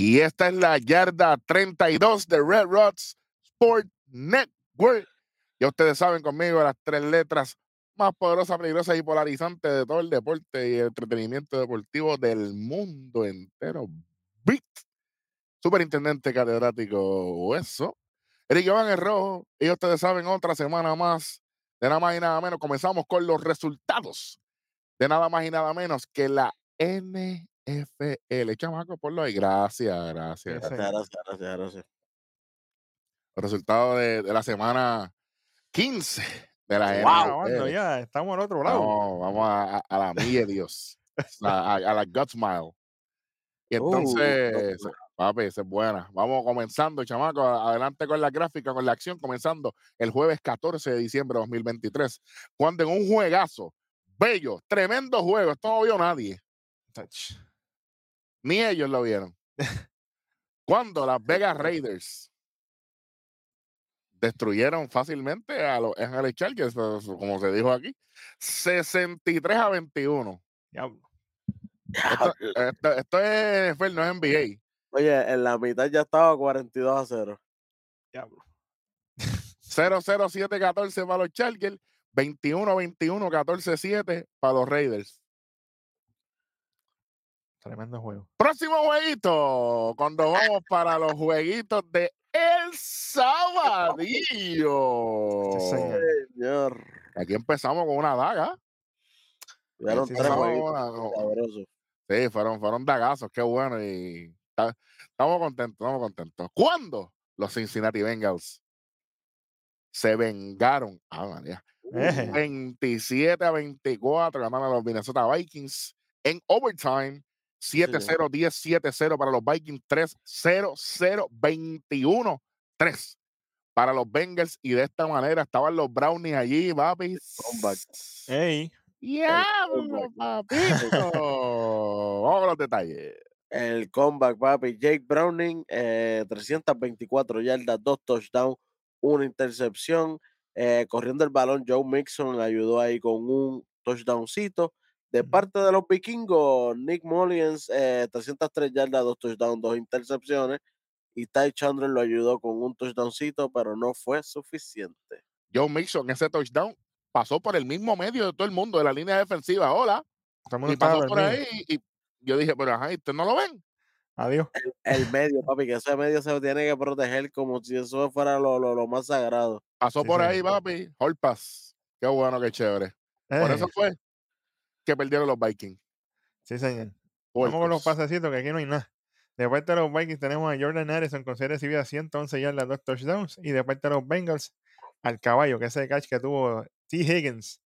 Y esta es la yarda 32 de Red Rods Sport Network. Ya ustedes saben conmigo las tres letras más poderosas, peligrosas y polarizantes de todo el deporte y el entretenimiento deportivo del mundo entero. Beat. Superintendente catedrático eso. Eric Iván el Rojo. Y ustedes saben, otra semana más de nada más y nada menos. Comenzamos con los resultados de nada más y nada menos que la NFL. Chamaco, por lo ahí. Gracias, gracias. Gracias, gracias, gracias, gracias. Los resultados de, de la semana 15 de la Wow, ya estamos al otro lado. Vamos, vamos a, a- a la de Dios. a, la gut smile. Y Uh, entonces, gut papi, esa es buena. Vamos comenzando, chamaco. Adelante con la gráfica, con la acción, comenzando el jueves 14 de diciembre de 2023. Cuando en un juegazo, bello, tremendo juego, esto no vio nadie, Touch. Ni ellos lo vieron. Cuando las Vegas Raiders destruyeron fácilmente a los Ángeles Chargers, pues, como se dijo aquí, 63 a 21. Diablo. Esto, esto- esto es NFL, no es NBA. Oye, en la mitad ya estaba 42 a 0. Diablo. 0-0-7-14 para los Chargers, 21-21-14-7 para los Raiders. Tremendo juego. Próximo jueguito, cuando vamos para los jueguitos de El Sabadillo. Sí, señor. Señor. Aquí empezamos con una daga. Fueron sí, tres jueguitos. Sí, fueron, fueron dagazos, qué bueno. Y ta- estamos contentos, estamos contentos. ¿Cuándo? Los Cincinnati Bengals se vengaron. Ah, María. Eje. 27 a 24 ganaron a los Minnesota Vikings en overtime. 7-0, 10-7-0 para los Vikings, 3-0-0, 21-3 para los Bengals. Y de esta manera estaban los Brownies allí, papi. Ey. ¡Diablo, papito! Vamos con los detalles. El comeback, papi. Jake Browning, eh, 324 yardas, dos touchdowns, una intercepción. Eh, corriendo el balón, Joe Mixon ayudó ahí con un touchdowncito. De parte de los vikingos, Nick Mullins, eh, 303 yardas, dos touchdowns, dos intercepciones. Y Ty Chandler lo ayudó con un touchdowncito, pero no fue suficiente. Joe Mixon, ese touchdown, pasó por el mismo medio de todo el mundo, de la línea defensiva. Hola. Y pasó por ahí. Y, y yo dije, pero ajá, ¿y ¿ustedes no lo ven? Adiós. El medio, papi, que ese medio se tiene que proteger como si eso fuera lo, lo, lo más sagrado. Pasó Sí, por sí. ahí, papi. Hall pass. Qué bueno, qué chévere. Por Eje. eso fue que perdieron los Vikings. Sí, señor. Vamos con los pasecitos, que aquí no hay nada. De parte de los Vikings tenemos a Jordan Harrison con serie recibida 111 yardas, dos touchdowns. Y de parte de los Bengals, al caballo, que ese catch que tuvo T. Higgins.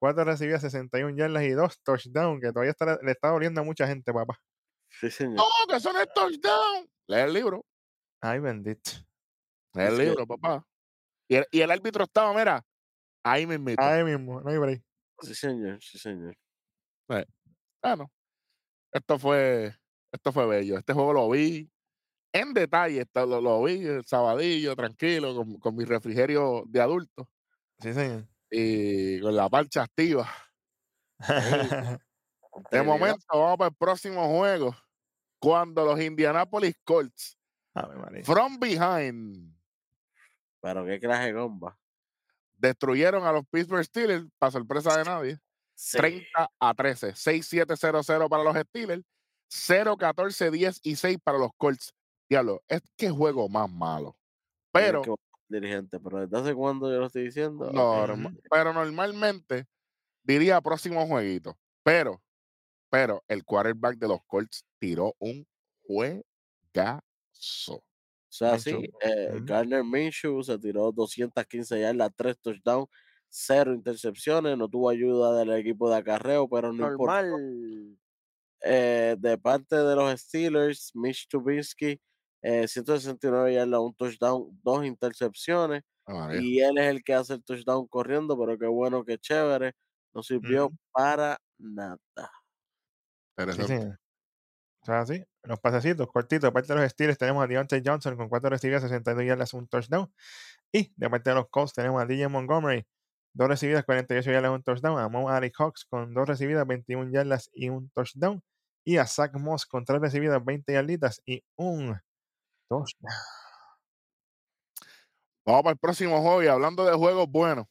Cuatro recibidas, 61 yardas y dos touchdowns, que todavía está- le está doliendo a mucha gente, papá. Sí, señor. No, que eso no es touchdown. Lee el libro. Ay, bendito. Lee el libro, papá. Y el, y el árbitro estaba, mira, ahí mismito. Ahí mismo, no hay break. Sí, señor, sí, señor. Bueno, esto fue, esto fue bello. Este juego lo vi en detalle, esto lo, lo vi el sabadillo, tranquilo, con, con mi refrigerio de adulto Sí, señor. y con la parcha activa. De momento, vamos para el próximo juego. Cuando los Indianapolis Colts, from behind, Pero qué clase de comba. destruyeron a los Pittsburgh Steelers, para sorpresa de nadie, Sí. 30 a 13, 6-7-0-0 para los Steelers, 0-14-10 y 6 para los Colts. Diablo, es que juego más malo. Pero, que buscar un dirigente, pero ¿desde hace cuándo yo lo estoy diciendo? Ujú. pero normalmente diría próximo jueguito. Pero, pero el quarterback de los Colts tiró un juegazo. O sea, sí, eh, Ujú. Gardner Minshew se tiró 215 yardas, 3 touchdowns, 0 intercepciones, no tuvo ayuda del equipo de acarreo, pero no importa. Normal. Eh, de parte de los Steelers, Mitch Trubisky, eh, 169 yardas, un touchdown, dos intercepciones, Ah, y él es el que hace el touchdown corriendo, pero qué bueno, qué chévere, no sirvió para nada. Sí, Interesante. señor. O sea, sí, los pasecitos cortitos. De parte de los Steelers tenemos a Deontay Johnson con 4 recibidas, 62 yardas, un touchdown. Y de parte de los Colts tenemos a DJ Montgomery, 2 recibidas, 48 yardas, un touchdown. A Mo Ali Cox con 2 recibidas, 21 yardas y un touchdown. y a Zach Moss con tres recibidas, 20 yarditas y un touchdown. Vamos para el próximo juego y hablando de juegos buenos.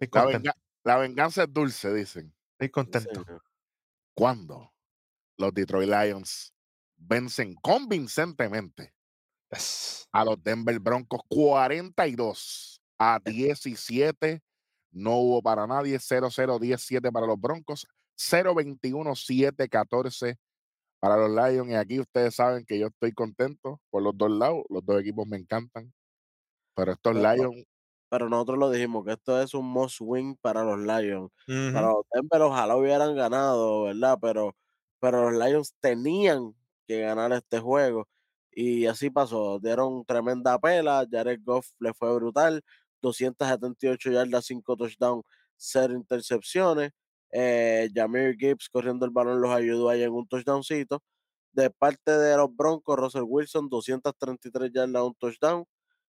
La, venga- la venganza es dulce, dicen. Estoy contento. ¿Cuándo los Detroit Lions vencen convincentemente Yes. a los Denver Broncos 42 a 17? No hubo para nadie. 0-0, 10-7 para los Broncos. 0-21, 7-14 para los Lions. Y aquí ustedes saben que yo estoy contento por los dos lados. Los dos equipos me encantan. Pero estos Pero- Lions, Pero nosotros lo dijimos, que esto es un must win para los Lions. Ujú. Para los Denver ojalá hubieran ganado, ¿verdad? Pero, pero los Lions tenían que ganar este juego. Y así pasó. Dieron tremenda pela. Jared Goff le fue brutal. 278 yardas, 5 touchdowns, 0 intercepciones. Eh, Jameer Gibbs corriendo el balón los ayudó ahí en un touchdowncito. De parte de los Broncos, Russell Wilson, 233 yardas, un touchdown,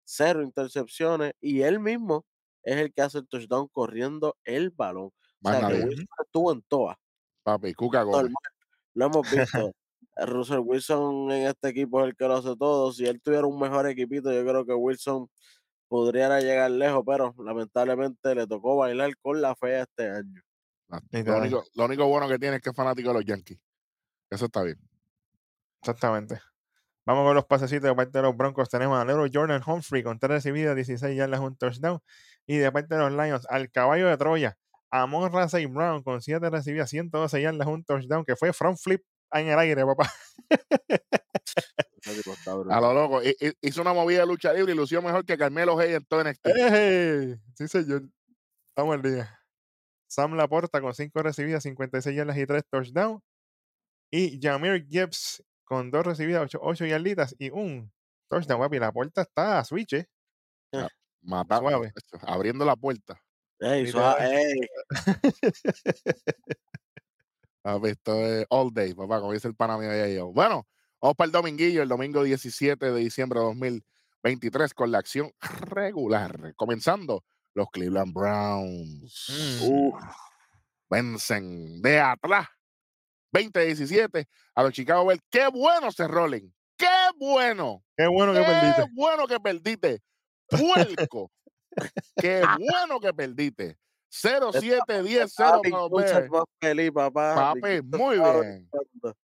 0 intercepciones. Y él mismo es el que hace el touchdown corriendo el balón. O sea, que. Wilson estuvo en todas. Papi, Cuca Gómez. Lo hemos visto. Russell Wilson en este equipo es el que lo hace todo. Si él tuviera un mejor equipito, yo creo que Wilson podría llegar lejos, pero lamentablemente le tocó bailar con la fea este año. Lo único, lo único bueno que tiene es que es fanático de los Yankees. Eso está bien. Exactamente. Vamos con los pasecitos de parte de los Broncos. Tenemos a Lero Jordan Humphrey con tres recibidas, 16 yardas, un touchdown. Y de parte de los Lions, al caballo de Troya, Amon Rasey Brown con 7 recibidas, 112 yardas, un touchdown, que fue front flip en el aire, papá. A lo loco. Hi- hi- Hizo una movida de lucha libre y lució mejor que Carmelo Hayes en todo NXT. ¡Ey! Sí, señor. Vamos al día. Sam Laporta con 5 recibidas, 56 yardas y 3 touchdowns. Y Jameer Gibbs con 2 recibidas, 8, yarditas y un touchdown, papi. Laporta está a switch, ¿eh? Mata- Suave. abriendo la puerta. Ey, suave, ey. Papi, esto es all day, papá, como dice el pana mío allá. Bueno, vamos para el dominguillo, el domingo 17 de diciembre de 2023 con la acción regular. Comenzando, los Cleveland Browns. Mm. Uf, vencen de atrás 20-17 a los Chicago Bears. ¡Qué bueno se Rolling! ¡Qué bueno! Qué bueno que ¡Qué perdiste. bueno que perdiste! ¡Puerco! ¡Qué bueno que perdiste! 0-7-10-0 Papi, para los escucha Bears. más feliz, papá. Papi, muy bien. Dios.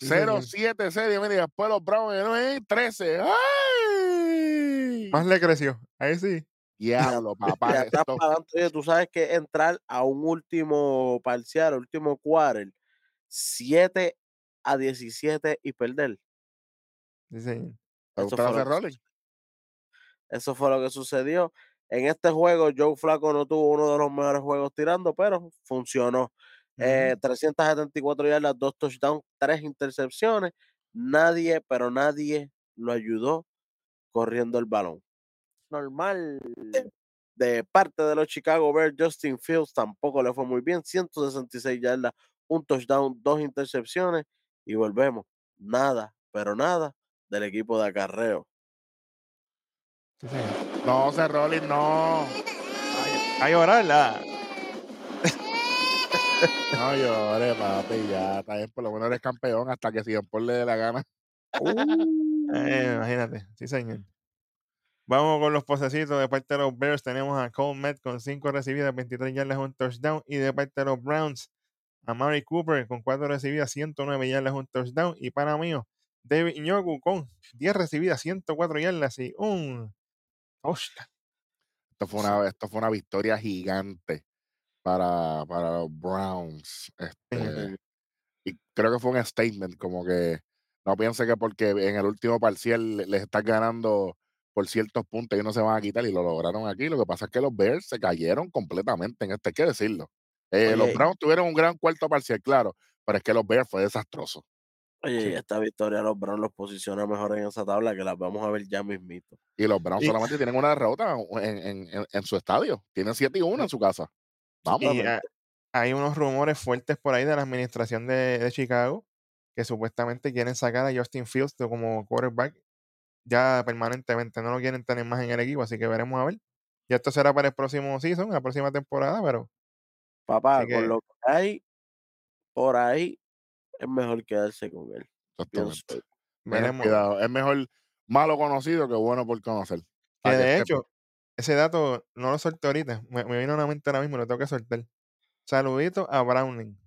Sí, señor. 0-7 serie, mira, y después los Browns es 13. ¡Ay! Más le creció. Ahí sí. Diablo, Ya papá. estás Esto, pagando, oye, tú sabes que entrar a un último parcial, último quarter, 7 a 17 y perder. Sí. ¿Te Eso fue, lo que. Eso fue lo que sucedió. En este juego, Joe Flaco no tuvo uno de los mejores juegos tirando, pero funcionó. Eh, 374 yardas, dos touchdowns, tres intercepciones. Nadie, pero nadie lo ayudó corriendo el balón. Normal. De parte de los Chicago Bears, Justin Fields tampoco le fue muy bien. 166 yardas, un touchdown, dos intercepciones. Y volvemos. Nada, pero nada del equipo de acarreo. Sí. No, hacer rolling, no. A llorarla. No llores, papi, ya. Está bien, por lo menos eres campeón hasta que si Paul le dé la gana. Eh, imagínate. Sí, señor. Vamos con los posecitos. De parte de los Bears tenemos a Cole Met con 5 recibidas, 23 yardas, un touchdown. Y de parte de los Browns, a Mari Cooper con 4 recibidas, 109 yardas, un touchdown. Y para mío, David Njoku con 10 recibidas, 104 yardas y un touchdown. Esto fue una, esto fue una victoria gigante para, para los Browns. Este, y creo que fue un statement, como que no piense que porque en el último parcial le- les estás ganando por ciertos puntos y no se van a quitar y lo lograron aquí. Lo que pasa es que los Bears se cayeron completamente en este, hay que decirlo. Eh, los Browns tuvieron un gran cuarto parcial, claro, pero es que los Bears fue desastroso. Oye, Sí. y esta victoria los Browns los posiciona mejor en esa tabla que las vamos a ver ya mismito. Y los Browns Y- solamente tienen una derrota en, en- en- en su estadio. Tienen 7 y 1 en su casa. Vamos. Y ah, hay unos rumores fuertes por ahí de la administración de, de Chicago que supuestamente quieren sacar a Justin Fields como quarterback ya permanentemente. No lo quieren tener más en el equipo, así que veremos a ver. Y esto será para el próximo season, la próxima temporada, pero Papá, que- con lo que hay, por ahí es mejor quedarse con él. Exactamente. Veremos. cuidado. Es mejor malo conocido que bueno por conocer. Que de hecho, ese dato no lo solté ahorita. Me, me vino a la mente ahora mismo, lo tengo que soltar. Saludito a Browning,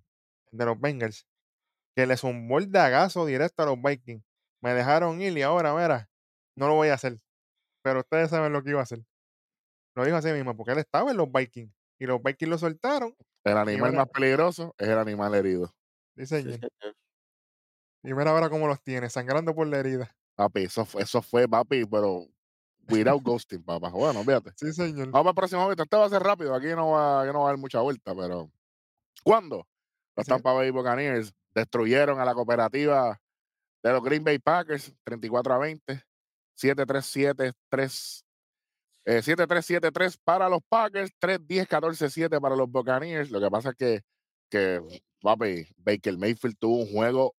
de los Bengals, que le zumbó el dagazo directo a los Vikings. Me dejaron ir y ahora, mira, no lo voy a hacer. Pero ustedes saben lo que iba a hacer. Lo dijo así mismo, porque él estaba en los Vikings. Y los Vikings lo soltaron. El animal más peligroso es el animal herido. Sí, Sí, señor. Y mira ahora cómo los tiene, sangrando por la herida. Papi, eso fue, eso fue papi, pero without ghosting, papá. Bueno, fíjate. Sí, señor. Vamos para el próximo momento. Este va a ser rápido. Aquí no va, aquí no va a haber mucha vuelta, pero. ¿Cuándo? Los Sí. Tampa Bay Buccaneers destruyeron a la cooperativa de los Green Bay Packers 34 a 20. 7-3-7-3. Eh, 7-3-7-3 para los Packers, 3-10-14-7 para los Buccaneers. Lo que pasa es que, que papi, Baker Mayfield tuvo un juego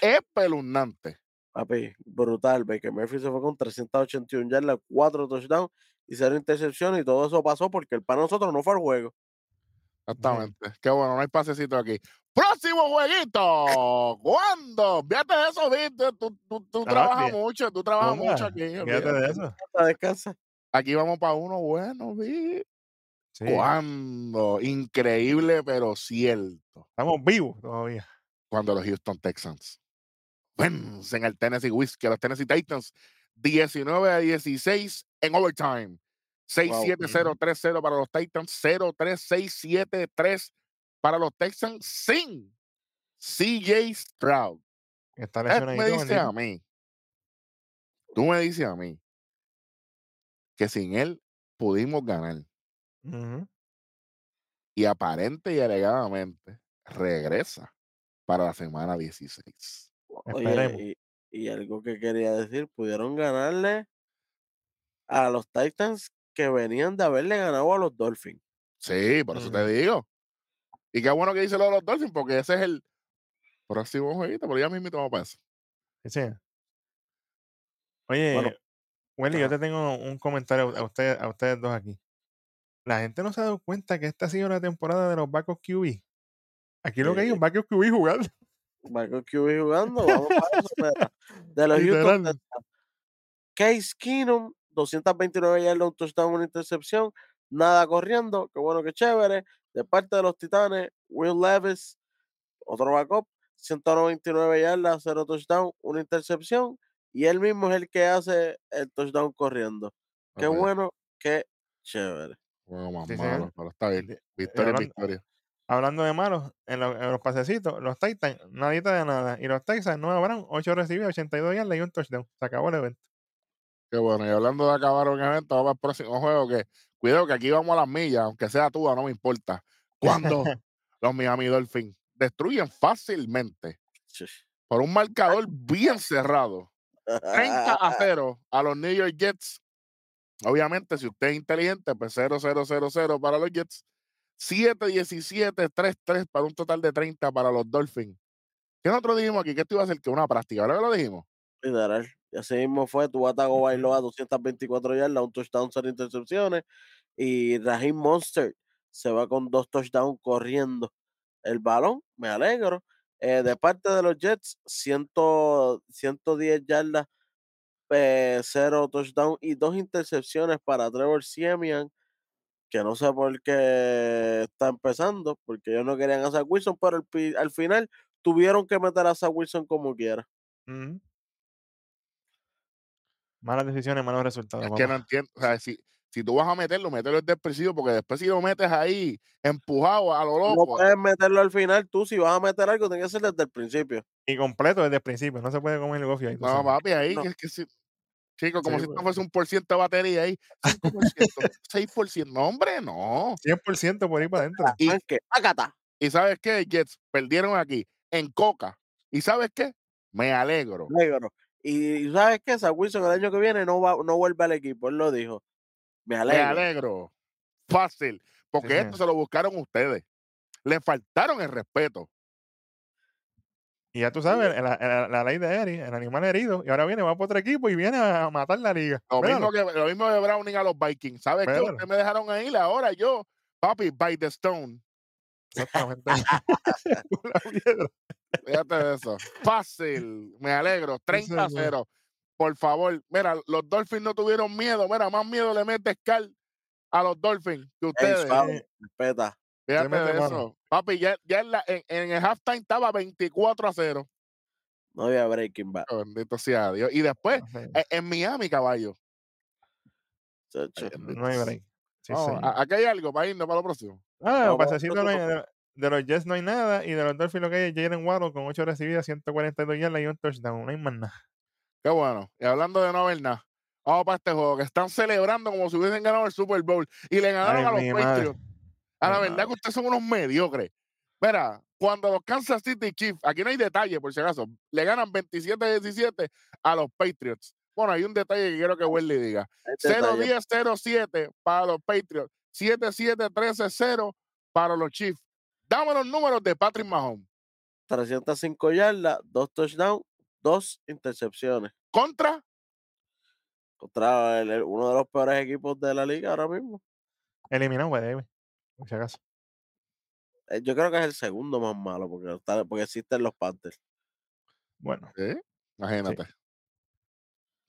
espeluznante. Papi, brutal. Baker Murphy se fue con 381 yardas, 4 touchdowns y 0 intercepciones. Y todo eso pasó porque el para nosotros no fue al juego. Exactamente. Qué bueno, no hay pasecito aquí. Próximo jueguito. ¿Cuándo? Fíjate de eso, viste. Tú, tú, tú Ah, trabajas bien. mucho, tú trabajas mucho aquí. Fíjate de eso. Descansa, descansa. Aquí vamos para uno bueno, vi. Sí, ¿Cuándo? Increíble, pero cierto. Estamos vivos todavía. Cuando los Houston Texans vencen al Tennessee Whiskey, a los Tennessee Titans, 19 a 16 en overtime. 6-7-0-3-0 para los Titans, 0-3-6-7-3 para los Texans sin CJ Stroud. Está Eh, me dice a mí, tú me dices a mí que sin él pudimos ganar y aparente y alegadamente regresa para la semana 16. Oye, y, y algo que quería decir, pudieron ganarle a los Titans que venían de haberle ganado a los Dolphins. Sí, por eso te digo. Y qué bueno que dice lo de los Dolphins, porque ese es el próximo jueguito, pero ya mismo vamos para eso. Sí. Oye, Bueno, Welly, yo te tengo un comentario a ustedes, a ustedes dos aquí. La gente no se ha dado cuenta que esta ha sido la temporada de los backup QB. Aquí lo que hay es un backup QB jugando. Michael QB jugando, vamos para eso. De los Houston Case Keenum, 229 yardas, un touchdown, una intercepción, nada corriendo, qué bueno, qué chévere. De parte de los Titanes, Will Levis, otro backup, 199 yardas, cero touchdown, una intercepción, y él mismo es el que hace el touchdown corriendo. Qué bueno, qué chévere. Juego más Sí, señor. malo, pero está bien. Eh, Victoria victoria. Hablando de malos, en, lo- en los pasecitos, los Titans, nadita de nada. Y los Texans no habrán 8 recibidos, 82 yardas y un touchdown. Se acabó el evento. Qué bueno. Y hablando de acabar un evento, vamos al próximo juego. Que cuidado que aquí vamos a las millas, aunque sea tú, no me importa. Cuando los Miami Dolphins destruyen fácilmente por un marcador bien cerrado 30 a 0 a los New York Jets. Obviamente, si usted es inteligente, pues 0, 0, 0, 0 para los Jets. 7, 17, 3, 3 para un total de 30 para los Dolphins. ¿Qué nosotros dijimos aquí? Que esto iba a ser que una práctica. ¿Verdad que lo dijimos? Literal. Y así mismo fue. Tu Tago Bailoa 224 yardas, un touchdown, cero intercepciones. Y Raheem Monster se va con dos touchdowns corriendo el balón. Me alegro. Eh, de parte de los Jets, 100, 110 yardas, eh, cero touchdown y dos intercepciones para Trevor Siemian, que no sé por qué está empezando, porque ellos no querían a Zach Wilson, pero al, final tuvieron que meter a Zach Wilson como quiera. Ujú. Malas decisiones, malos resultados, Es que no entiendo. O sea, si, si tú vas a meterlo, mételo desde el principio, porque después si lo metes ahí empujado a lo No loco, puedes meterlo al final, tú si vas a meter algo, tiene que ser desde el principio. Y completo desde el principio. No se puede comer el gofio ahí. no, sabes. papi, ahí, No. que es que si, chico, como Sí, si esto pues. fuese un por ciento de batería ahí, 5%, 6%, no, hombre, no. 100% por ahí para adentro. Y, y ¿sabes qué? Jets perdieron aquí, en Coca. ¿Y sabes qué? Me alegro. Negro. Y ¿sabes qué? Zach Wilson el año que viene no, va, no vuelve al equipo, él lo dijo. Me Me alegro. alegro. Fácil. Porque esto se lo buscaron ustedes. Le faltaron el respeto. Y ya tú sabes, la, la- la ley de Eri, el animal herido. Y ahora viene, va para otro equipo y viene a matar la liga. Lo mismo, que, lo mismo de Browning a los Vikings. ¿Sabes qué? Ustedes me dejaron ahí, ahora yo, papi, by the stone. Exactamente. Fíjate de eso. Fácil. Me alegro. 30 a señor. 0. Por favor. Mira, los Dolphins no tuvieron miedo. Mira, más miedo le mete Scar a los Dolphins que ustedes. suave, respeta. Fíjate de eso. Papi, ya, ya en, la- en- en el halftime estaba 24 a 0. No había Breaking Bad. Bendito sea Dios. Y después, sé, en, en Miami, caballo. No hay break. Sí, aquí hay algo para irnos para lo próximo. Ah, pasecito no de, de los Jets no hay nada y de los Dolphins lo que hay es Jalen Waddle con 8 recibidas, 142 yardas y un touchdown. No hay más nada. Qué bueno. Y hablando de no haber nada, vamos para este juego que están celebrando como si hubiesen ganado el Super Bowl y le ganaron Ay, a los madre. A la verdad que ustedes son unos mediocres. Mira, cuando los Kansas City Chiefs, aquí no hay detalle por si acaso, le ganan 27-17 a los Patriots. Bueno, hay un detalle que quiero que Welly diga. Este detalle, 0-10-0-7 para los Patriots, 7-7-13-0 para los Chiefs. Dame los números de Patrick Mahomes. 305 yardas, dos touchdowns, dos intercepciones. Contra, Contra el- el- uno de los peores equipos de la liga ahora mismo. Eliminado, güey, por si acaso. Eh, Yo creo que es el segundo más malo porque, porque existen los Panthers. Bueno, ¿eh? imagínate,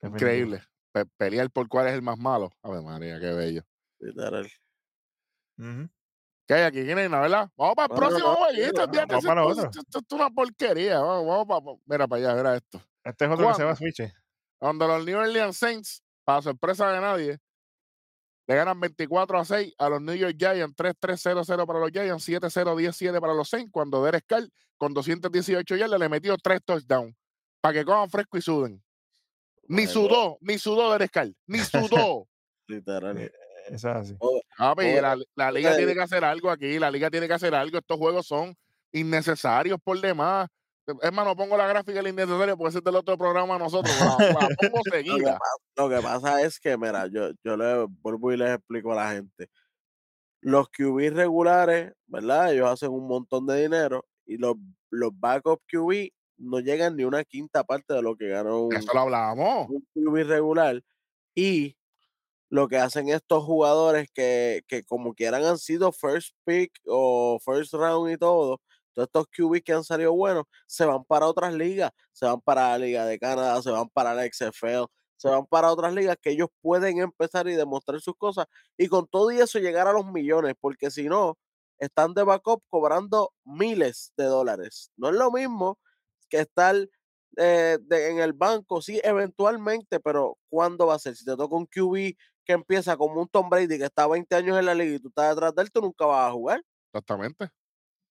increíble. Pe- pelear por cuál es el más malo. A ver, María, qué bello. Literal. ¿Qué hay aquí? ¿Quién hay? ¿Verdad? Vamos para el No, no, próximo otro. Esto, esto es una porquería. Vamos, vamos para, mira para allá, mira esto. Este es otro que se va a ¿Cuándo? switch. Donde los New Orleans Saints, para sorpresa de nadie, le ganan 24 a 6 a los New York Giants, 3-3-0-0 para los Giants, 7-0-10-7 para los Saints, cuando Derek Carr, con 218 yardas, le metió 3 touchdowns para que cojan fresco y suden. Ni sudó, ni sudó Derek Carr, ni sudó. Literal. Eh, es así. Papi, la, la liga tiene que hacer algo aquí, la liga tiene que hacer algo. Estos juegos son innecesarios por demás. Es más, no pongo la gráfica del innecesario porque ese es del otro programa de nosotros. La, la pongo Lo que, seguida. pasa, lo que pasa es que, mira, yo, yo le vuelvo y les explico a la gente. Los QB regulares, ¿verdad? Ellos hacen un montón de dinero y los, los backup QB no llegan ni una quinta parte de lo que gana un, Eso lo hablábamos. un QB regular. Y lo que hacen estos jugadores que, que como quieran han sido first pick o first round y todo, todos estos QB que han salido buenos, se van para otras ligas, se van para la Liga de Canadá, se van para la XFL, se van para otras ligas que ellos pueden empezar y demostrar sus cosas y con todo y eso llegar a los millones, porque si no, están de backup cobrando miles de dólares. No es lo mismo que estar eh, en el banco, sí, eventualmente, pero ¿cuándo va a ser? Si te toca un QB que empieza como un Tom Brady que está 20 años en la liga y tú estás detrás de él, tú nunca vas a jugar. Exactamente.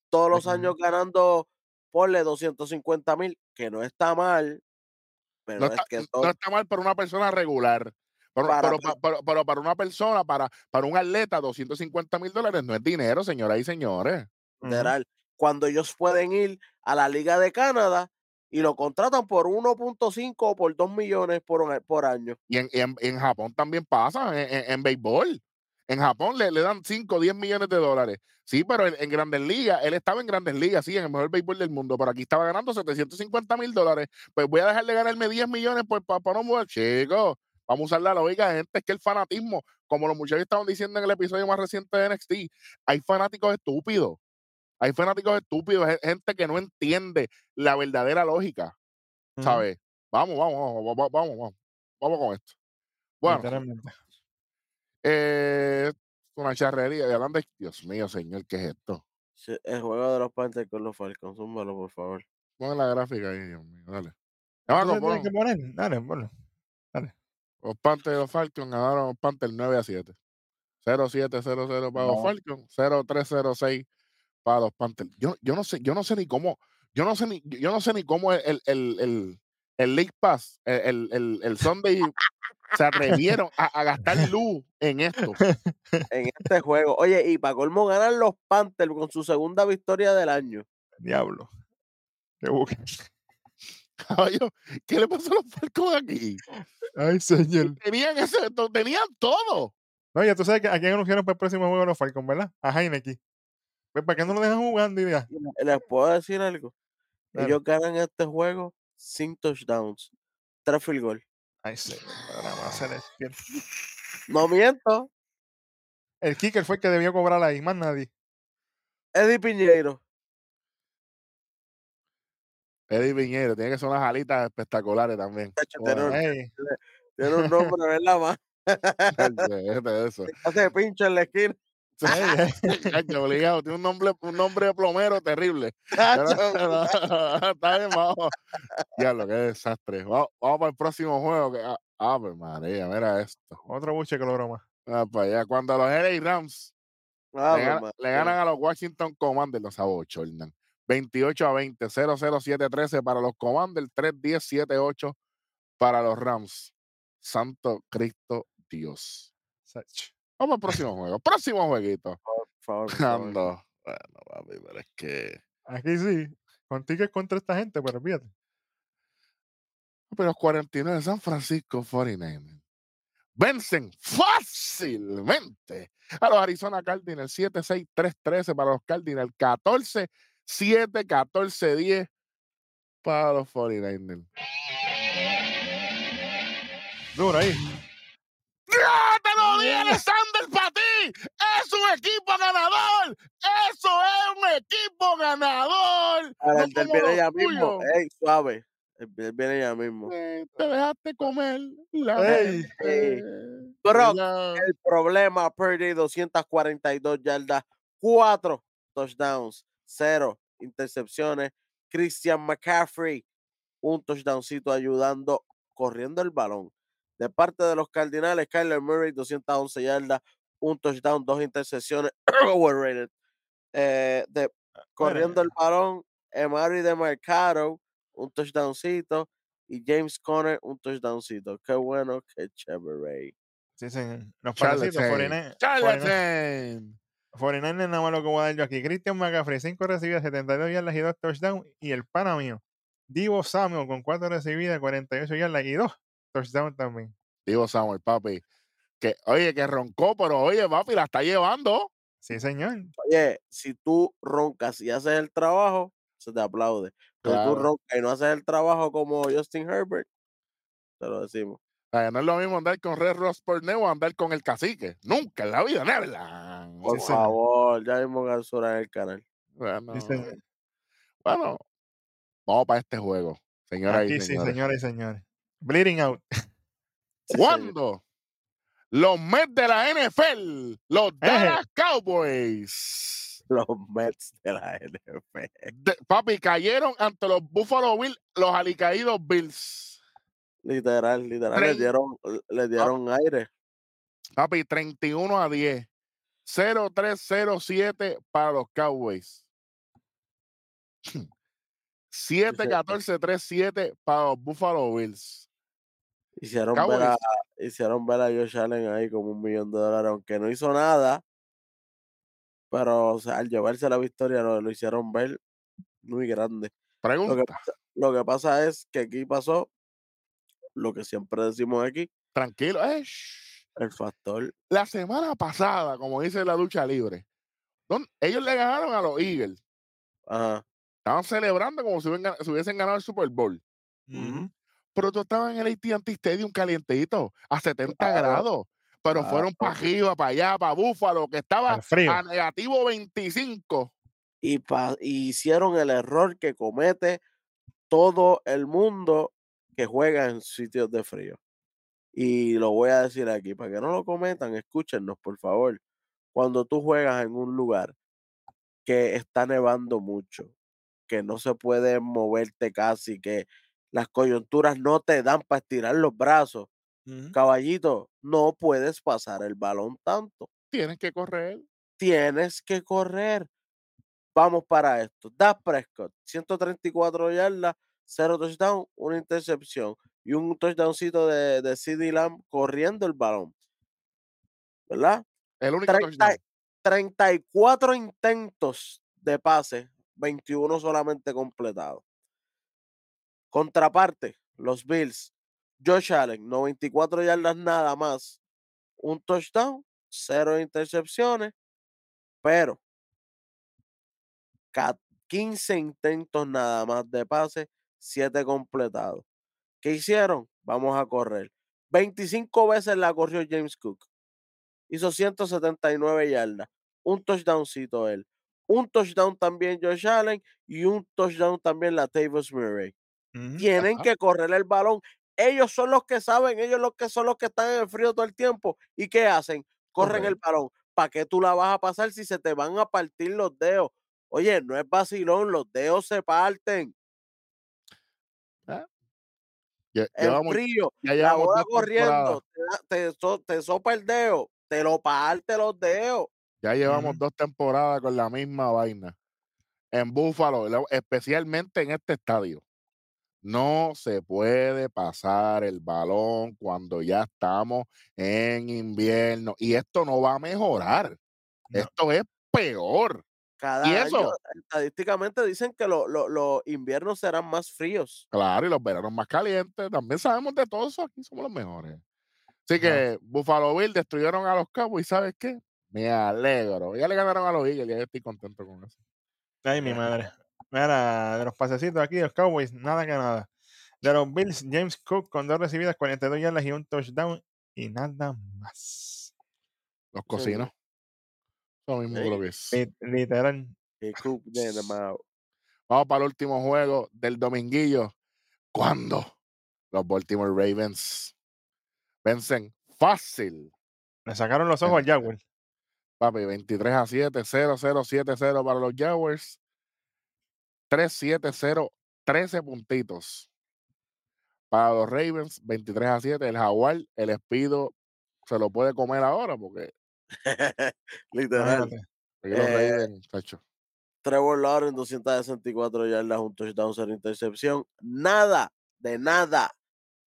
Todos los años ganando, ponle 250 mil, que no está mal, pero No es está, que no todo- está mal para una persona regular. Pero Para pero, pero- pero para una persona, para, para un atleta, 250 mil dólares no es dinero, señoras y señores. Literal, cuando ellos pueden ir a la Liga de Canadá y lo contratan por 1.5 o por 2 millones por, por año. Y en, en- en Japón también pasa, en, en- en béisbol. En Japón le, le dan 5 o 10 millones de dólares. Sí, pero en, en Grandes Ligas, él estaba en Grandes Ligas, sí, en el mejor béisbol del mundo, pero aquí estaba ganando 750 mil dólares. Pues voy a dejar de ganarme 10 millones pues, para no mover. Chicos, vamos a usar la lógica, gente, es que el fanatismo, como los muchachos estaban diciendo en el episodio más reciente de NXT, hay fanáticos estúpidos. Hay fanáticos estúpidos, gen- gente que no entiende la verdadera lógica. ¿sabes? Vamos, vamos, vamos, vamos, vamos, vamos, vamos con esto. Bueno. Eh, una charrería. Y hablando de, Dios mío, señor, ¿qué es esto? Sí, El juego de los Panthers con los Falcons, zúmbalo, por favor. Pon la gráfica ahí, Dios mío, dale. Pon- que poner. Dale, ponlo. Los Panthers de los Falcons ganaron los Panthers 9 a 7. 0-7-0-0 para los No. Falcons, 0-3-0-6 para los Panthers. Yo, yo no sé, yo no sé ni cómo, yo no sé ni, yo no sé ni cómo el, el, el, el, League Pass, el, el, el Sunday se atrevieron a, a gastar luz en esto. En este juego. Oye, y para colmo ganan los Panthers con su segunda victoria del año. Diablo. Qué buque. Caballo, ¿qué le pasó a los Falcons aquí? Ay, señor. Tenían ese, tenían todo. No, ya tú sabes que a quién anunciaron para el próximo juego de los Falcons, ¿verdad? A Heineken. Pues, ¿para qué no lo dejan jugando y ya? Les puedo decir algo. Ellos ganan este juego sin touchdowns. Tres field goal. Ay, señor. Nada más celestial. No miento. El kicker fue el que debió cobrar ahí, más nadie. Eddie Piñeiro. Eddie Viñero, tiene que ser unas alitas espectaculares también. Tiene, un, tiene un nombre, ¿verdad, más? Hace pincho en la esquina. obligado, tiene un nombre, un nombre de plomero terrible. Está bien, vamos. Ya lo que desastre. Vamos, vamos para el próximo juego. Que, ah, ah, pues María, mira esto. Otro buche que lo broma. Ah, para allá. Cuando los LA Rams le, gana- María. le ganan a los Washington Commanders, los abochornan. 28 a 20, 00713 para los Commanders, 3-10-7-8 para los Rams. Santo Cristo Dios. Sach. Vamos al próximo juego. Próximo jueguito. Por favor, por favor. Ando. Bueno, papi, pero es que. Aquí sí. Con tickets contra esta gente, pero fíjate. Pero los 49 de San Francisco 49 vencen fácilmente a los Arizona Cardinals 7-6-3-13 para los Cardinals, 14-7, 14-10 para los 49ers. Duro ahí. ¡Ya te lo dije, Alexander, para ti! ¡Es un equipo ganador! ¡Eso es un equipo ganador! Ahora no el del como viene ya mismo. Ey, suave. Del viene ya mismo. Eh, Te dejaste comer la Ey. Brock, Ya. El problema, Purdy, 242 yardas, 4 touchdowns, 0 intercepciones. Christian McCaffrey, un touchdowncito ayudando, corriendo el balón. De parte de los Cardinales, Kyler Murray, 211 yardas, un touchdown, dos intercepciones, overrated. Eh, de, corriendo el balón, Emari de Mercado, un touchdowncito, y James Conner, un touchdowncito. Qué bueno, qué chévere. Sí, señor. Los panecitos, Charlatan. 49 Charlatan. 49 nada más lo que voy a dar yo aquí. Christian McCaffrey, 5 recibidas, 72 yardas y 2 touchdowns. Y el pana mío, Divo Samuel, con 4 recibidas, 48 yardas y 2 touchdowns también. Digo Samuel, papi. Que, oye, que roncó, pero oye, papi, la está llevando. Sí, señor. Oye, si tú roncas y haces el trabajo, se te aplaude. Pero si Claro. tú roncas y no haces el trabajo como Justin Herbert, te lo decimos. O sea, no es lo mismo andar con Red Ross por o andar con el cacique. Nunca en la vida, never. Por Sí, señor. favor, ya mismo Gansura en el canal. Bueno, Sí, señor. bueno, vamos para este juego, señoras Aquí y sí, señores. señoras y señores. Bleeding out. ¿Cuándo? Los Mets de la NFL, los Dallas Cowboys. Los Mets de la NFL. de- papi, cayeron ante los Buffalo Bills, los alicaídos Bills. Literal, literal. Le dieron, le dieron aire. Papi, 31 a 10. 0-3-0-7 para los Cowboys. 7-14-3-7 para los Buffalo Bills. Hicieron ver, a, hicieron ver a Josh Allen ahí como un millón de dólares, aunque no hizo nada. Pero o sea, al llevarse la victoria lo, lo hicieron ver muy grande. Lo que, Pregunta. pasa, lo que pasa es que aquí pasó lo que siempre decimos aquí, Tranquilo. eh, el factor. La semana pasada, como dice la lucha libre, don- ellos le ganaron a los Eagles. Ajá. Estaban celebrando como si, hubiesen ganado el Super Bowl. Pero tú estabas en el AT&T Stadium calientito, a 70 Claro, grados. Pero fueron para arriba, para allá, para Búfalo, que estaba frío. a negativo 25. Y, pa- y hicieron el error que comete todo el mundo que juega en sitios de frío. Y lo voy a decir aquí, para que no lo cometan, escúchenos, por favor. Cuando tú juegas en un lugar que está nevando mucho, que no se puede moverte casi, que las coyunturas no te dan para estirar los brazos, caballito, no puedes pasar el balón tanto. Tienes que correr. Tienes que correr. Vamos para esto. Dak Prescott, 134 yardas, 0 touchdown, una intercepción y un touchdowncito de, de CD Lamb corriendo el balón. ¿Verdad? El único 30 touchdown. 34 intentos de pase, 21 solamente completados. Contraparte, los Bills, Josh Allen, 94 yardas nada más, un touchdown, cero intercepciones, pero ca- 15 intentos nada más de pase, 7 completados. ¿Qué hicieron? Vamos a correr. 25 veces la corrió James Cook. Hizo 179 yardas. Un touchdowncito él. un touchdown también Josh Allen y un touchdown también la Tavis Murray. Tienen Ajá. que correr el balón. Ellos son los que saben, ellos los que son los que están en el frío todo el tiempo. ¿Y qué hacen? Corren el balón. ¿Para qué tú la vas a pasar si se te van a partir los dedos? Oye, no es vacilón, los dedos se parten. En Llevamos, frío, ya la bola corriendo, te, te, so- te sopa el dedo, te lo parte los dedos. Ya llevamos dos temporadas con la misma vaina. En Búfalo, lo- especialmente en este estadio. No se puede pasar el balón cuando ya estamos en invierno. Y esto no va a mejorar. No. Esto es peor. Cada ¿Y año, eso? estadísticamente dicen que lo- lo- los inviernos serán más fríos. Claro, y los veranos más calientes. También sabemos de todo eso. Aquí somos los mejores. Así que Buffalo Bill destruyeron a los Cowboys. ¿Sabes qué? Me alegro. Ya le ganaron a los Eagles. Ya estoy contento con eso. Ay, mi madre. Mira, de los pasecitos aquí, de los Cowboys, nada que nada. De los Bills, James Cook con dos recibidas, 42 yardas y un touchdown y nada más. Los Sí, cocinos. Eso mismo Sí. lo que es. Lit- Literal. Cook de. Vamos para el último juego del dominguillo. ¿Cuándo? Los Baltimore Ravens vencen fácil. Le sacaron los ojos al Jaguar. Papi, 23 a 7, 0, 0, 7, 0 para los Jaguars. 3, 7, 0, 13 puntitos. Para los Ravens, 23 a 7. El Jaguar, el Espido, se lo puede comer ahora porque Literal. Aquí los Eh, Ravens, chacho. Trevor Lawrence, 264 yardas, un touchdown, cero intercepción. Nada, de nada,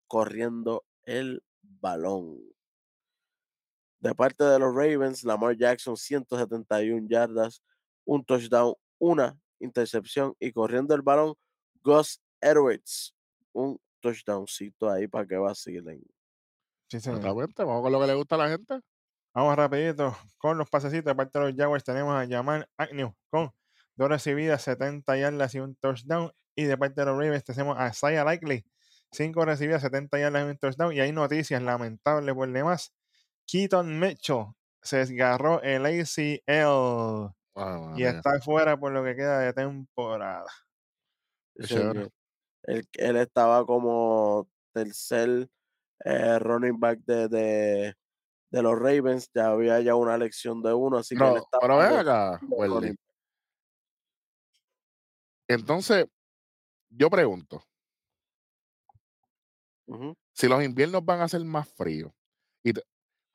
corriendo el balón. De parte de los Ravens, Lamar Jackson, 171 yardas, un touchdown, una intercepción y corriendo el balón, Gus Edwards, un touchdowncito ahí para que vacilen. Sí, señor. Vamos con lo que le gusta a la gente. Vamos rapidito con los pasecitos. De parte de los Jaguars tenemos a Jamal Agnew con dos recibidas, 70 yardas y un touchdown. Y de parte de los Ravens tenemos a Isaiah Likely, cinco recibidas, 70 yardas y un touchdown. Y hay noticias lamentables por demás. Keaton Mitchell se desgarró el ACL Ah, y está fuera por lo que queda de temporada. Sí, Él, él estaba como tercer eh, running back de, de, de los Ravens. Ya había ya una lección de uno, así que él estaba pero ven acá, Welly. Entonces, yo pregunto, si los inviernos van a ser más fríos, y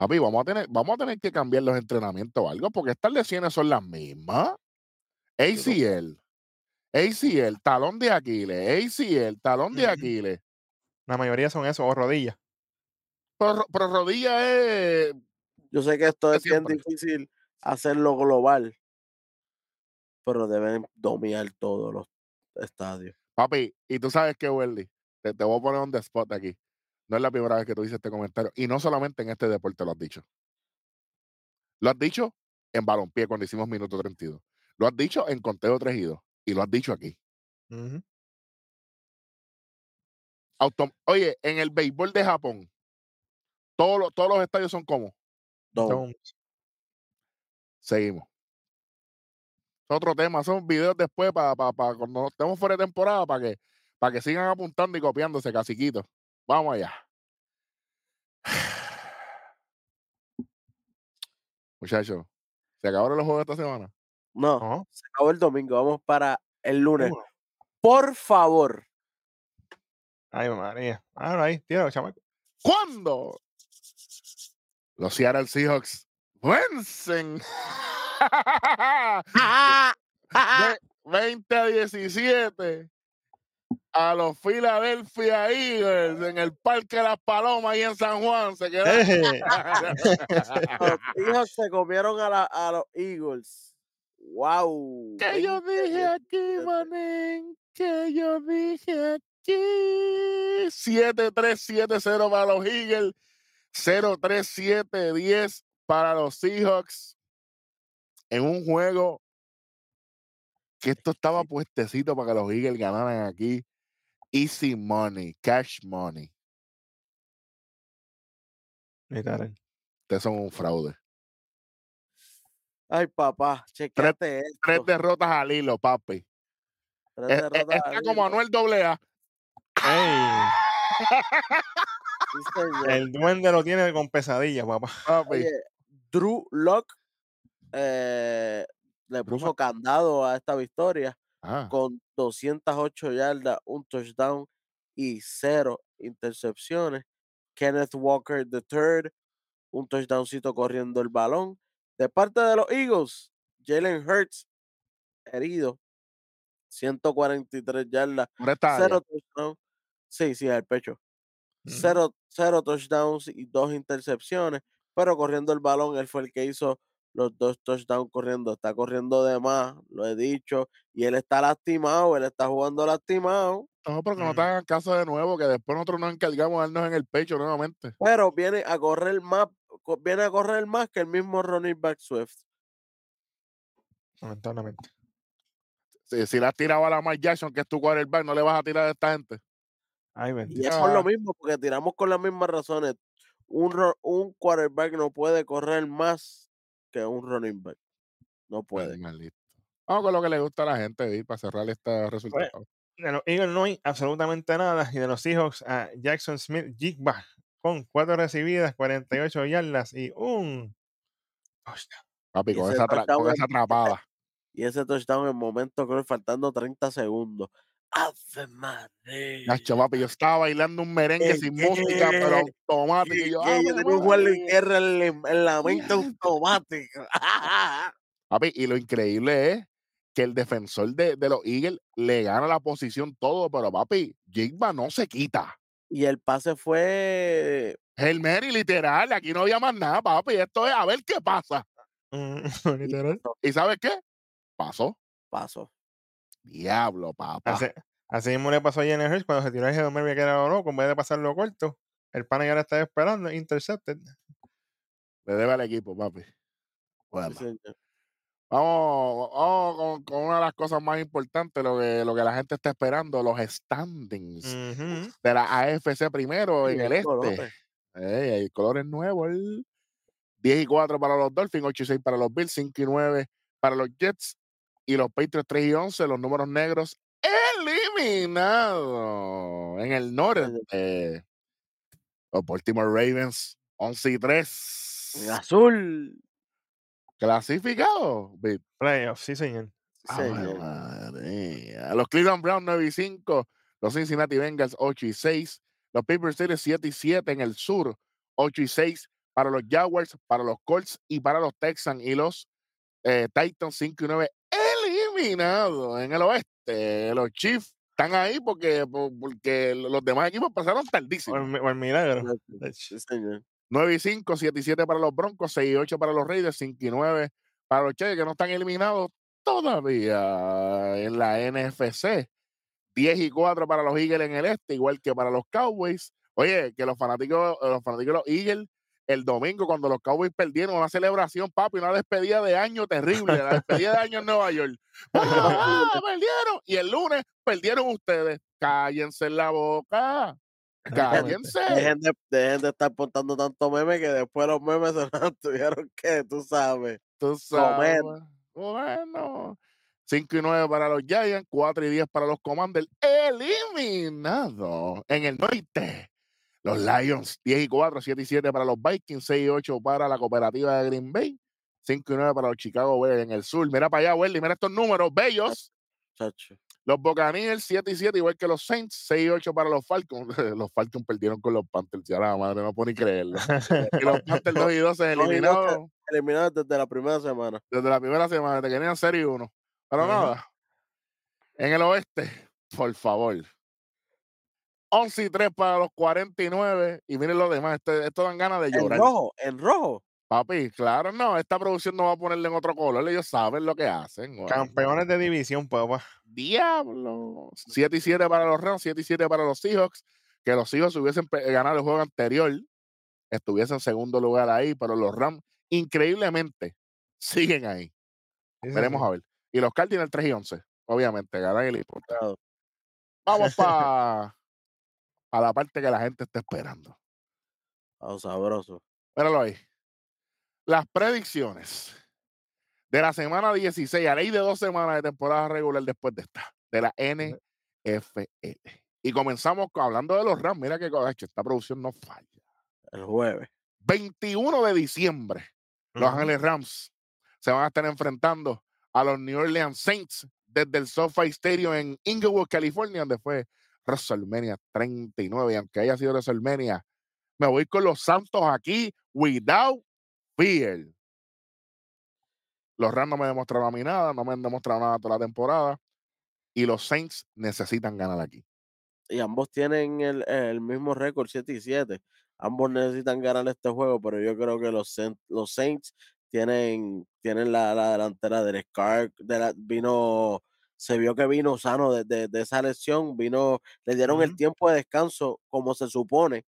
papi, vamos a tener, vamos a tener que cambiar los entrenamientos o algo, porque estas lesiones son las mismas. ACL, ACL, talón de Aquiles, ACL, talón de. Aquiles. La mayoría son eso, o rodillas. Pero, ro- pero rodilla es Yo sé que esto es bien difícil hacerlo global, pero deben dominar todos los estadios. Papi, y tú sabes que, Welly, te, te voy a poner on the spot aquí. No es la primera vez que tú dices este comentario. Y no solamente en este deporte lo has dicho. Lo has dicho en balompié cuando hicimos minuto 32. Lo has dicho en conteo 3 y 2. Y lo has dicho aquí. Autom- Oye, en el béisbol de Japón, todos los, todos los estadios son como. Domes. Seguimos. Otro tema, son videos después para cuando nos estemos fuera de temporada para que, para que sigan apuntando y copiándose, caciquitos. Vamos allá. Muchachos, ¿se acabaron los juegos esta semana? No, se acabó el domingo, vamos para el lunes. Por favor, Ay, María. Ahora ahí, tíralo, chamaco. ¿Cuándo? Los Seattle Seahawks vencen. Ve- 20 a 17 a los Philadelphia Eagles en el Parque de las Palomas ahí en San Juan. Se quedaron. Los hijos se comieron a, la- a los Eagles. Wow. que yo 20 dije aquí, 17. manín, que yo dije aquí. 7-3-7-0 para los Eagles, 0-3-7-10 para los Seahawks. En un juego que esto estaba puestecito para que los Eagles ganaran aquí. Easy money, cash money. Literal. Ustedes son un fraude. Ay, papá, chequeate Tres esto. derrotas al hilo, papi. Tres Eh, eh, derrotas está al como hilo. Anuel AA. Ey, Sí, señor. el duende lo tiene con pesadillas, papá. Papi. Oye, Drew Lock eh, le Drew puso candado a esta victoria Ah, con 208 yardas, un touchdown y cero intercepciones. Kenneth Walker III, un touchdowncito corriendo el balón. De parte de los Eagles, Jalen Hurts, herido, 143 yardas, cero touchdowns. Sí, sí, al pecho. Ujú. Cero, cero touchdowns y dos intercepciones, pero corriendo el balón, él fue el que hizo los dos touchdowns corriendo. Está corriendo de más, lo he dicho, y él está lastimado, él está jugando lastimado, No, pero que no te Mm. hagan caso de nuevo, que después nosotros nos encargamos de darnos en el pecho nuevamente. pero viene a correr más, viene a correr más que el mismo Ronnie Back Swift. Lamentablemente. Si, si le has tirado a la Mike Jackson, que es tu quarterback, no le vas a tirar a esta gente. Ay, Y bendito. es por lo mismo, porque tiramos con las mismas razones. Un, un quarterback no puede correr más que un running back. No puede. Vamos con lo que le gusta a la gente, para cerrar este resultado. De los Eagles no hay absolutamente nada. Y de los Seahawks a Jackson Smith Jigba con cuatro recibidas, 48 yardas y un touchdown. Papi, y con esa, con esa atrapada. Y ese touchdown en momento, creo, faltando 30 segundos. ¡Ave madre! Nacho, papi, yo estaba bailando un merengue ¿Qué, sin música, pero automático. Y yo, yo ¡Ave tenía un juego María! en, la- en la mente automática. Papi, y lo increíble es que el defensor de, de los Eagles le gana la posición todo, pero papi, Jigba no se quita. y el pase fue. El Mary, literal, aquí no había más nada, papi. Esto es a ver qué pasa. Mm, Literal. ¿Y sabes qué? Pasó. pasó. Diablo, papá. Así, así mismo le pasó a Hurts cuando se tiró el Mary que era loco, en vez de pasarlo corto. El pana ya lo estaba esperando, intercepted. Le debe al equipo, papi. Sí, Bueno, señor. vamos, vamos con, con una de las cosas más importantes, lo que, lo que la gente está esperando, los standings Ujú. de la AFC primero Y en el este. colores. Ey, hay colores nuevos. el 10 y 4 para los Dolphins, 8 y 6 para los Bills, 5 y 9 para los Jets y los Patriots 3 y 11, los números negros eliminados en el norte. Los Baltimore Ravens 11 y 3 En azul. Playoffs, sí, señor. Sí, Ave señor. María. Los Cleveland Browns 9 y 5, los Cincinnati Bengals 8 y 6, los Pittsburgh Steelers 7 y 7 en el sur, 8 y 6 para los Jaguars, para los Colts y para los Texans y los eh, Titans 5 y 9 eliminados en el oeste. Los Chiefs están ahí porque, por- porque los demás equipos pasaron tardísimo. mi- o el milagro. de Sí, hecho. señor. 9 y 5, 7 y 7 para los Broncos, 6 y 8 para los Raiders, 5 y 9 para los Chargers, que no están eliminados todavía en la NFC. 10 y 4 para los Eagles en el este, igual que para los Cowboys. Oye, que los fanáticos, los fanáticos de los Eagles, el domingo, cuando los Cowboys perdieron, una celebración, papi, una despedida de año terrible, la despedida de año en Nueva York. ¡Ah, perdieron! Y el lunes perdieron ustedes. Cállense en la boca. Cállense. Dejen de, dejen de estar portando tanto meme que después los memes se los tuvieron que, tú sabes. Tú Comer. sabes. Bueno. 5 y 9 para los Giants, 4 y 10 para los Commanders. Eliminado en el norte. Los Lions, 10 y 4, 7 y 7 para los Vikings, 6 y 8 para la cooperativa de Green Bay, 5 y 9 para los Chicago Bears en el sur. Mira para allá, Welly, mira estos números bellos. Chacho. Los Buccaneers 7 y 7, igual que los Saints, 6 y 8 para los Falcons. Los Falcons perdieron con los Panthers, ya la madre, no puedo ni creerlo. Y los Panthers 2 y 12 y 12. eliminados desde la primera semana. desde la primera semana, te querían 0 y 1. Pero Ujú. nada, en el oeste, por favor. 11 y 3 para los 49. Y miren los demás, este- esto dan ganas de llorar. rojo, en rojo. Papi, claro, no, esta producción no va a ponerle en otro color, ellos saben lo que hacen. güey. Campeones de división, papá. Diablo. 7 y 7 para los Rams, 7 y 7 para los Seahawks. Que los Seahawks hubiesen ganado el juego anterior, estuviesen en segundo lugar ahí, pero los Rams, increíblemente, siguen ahí. Sí, Veremos a ver. Y los Cardinals 3 y 11, obviamente, ganan el importa. Claro. Vamos para la parte que la gente está esperando. Ah, sabroso. Míralo ahí. Las predicciones de la semana 16 a ley de dos semanas de temporada regular después de esta, de la NFL. Y comenzamos hablando de los Rams. Mira que codacho, esta producción no falla. El jueves. 21 de diciembre, los. Ángeles Rams se van a estar enfrentando a los New Orleans Saints desde el SoFi Stadium en Inglewood, California, donde fue WrestleMania 39. Y aunque haya sido WrestleMania, me voy con los Santos aquí, without fear. Los Rams no me demostraron a mí nada, no me han demostrado nada toda la temporada. Y los Saints necesitan ganar aquí. Y ambos tienen el, el mismo récord, 7 y 7. Ambos necesitan ganar este juego, pero yo creo que los, Saint- los Saints tienen, tienen la, la delantera del Scar. De la, vino, se vio que vino sano de, de- de esa lesión. Vino, le dieron el tiempo de descanso como se supone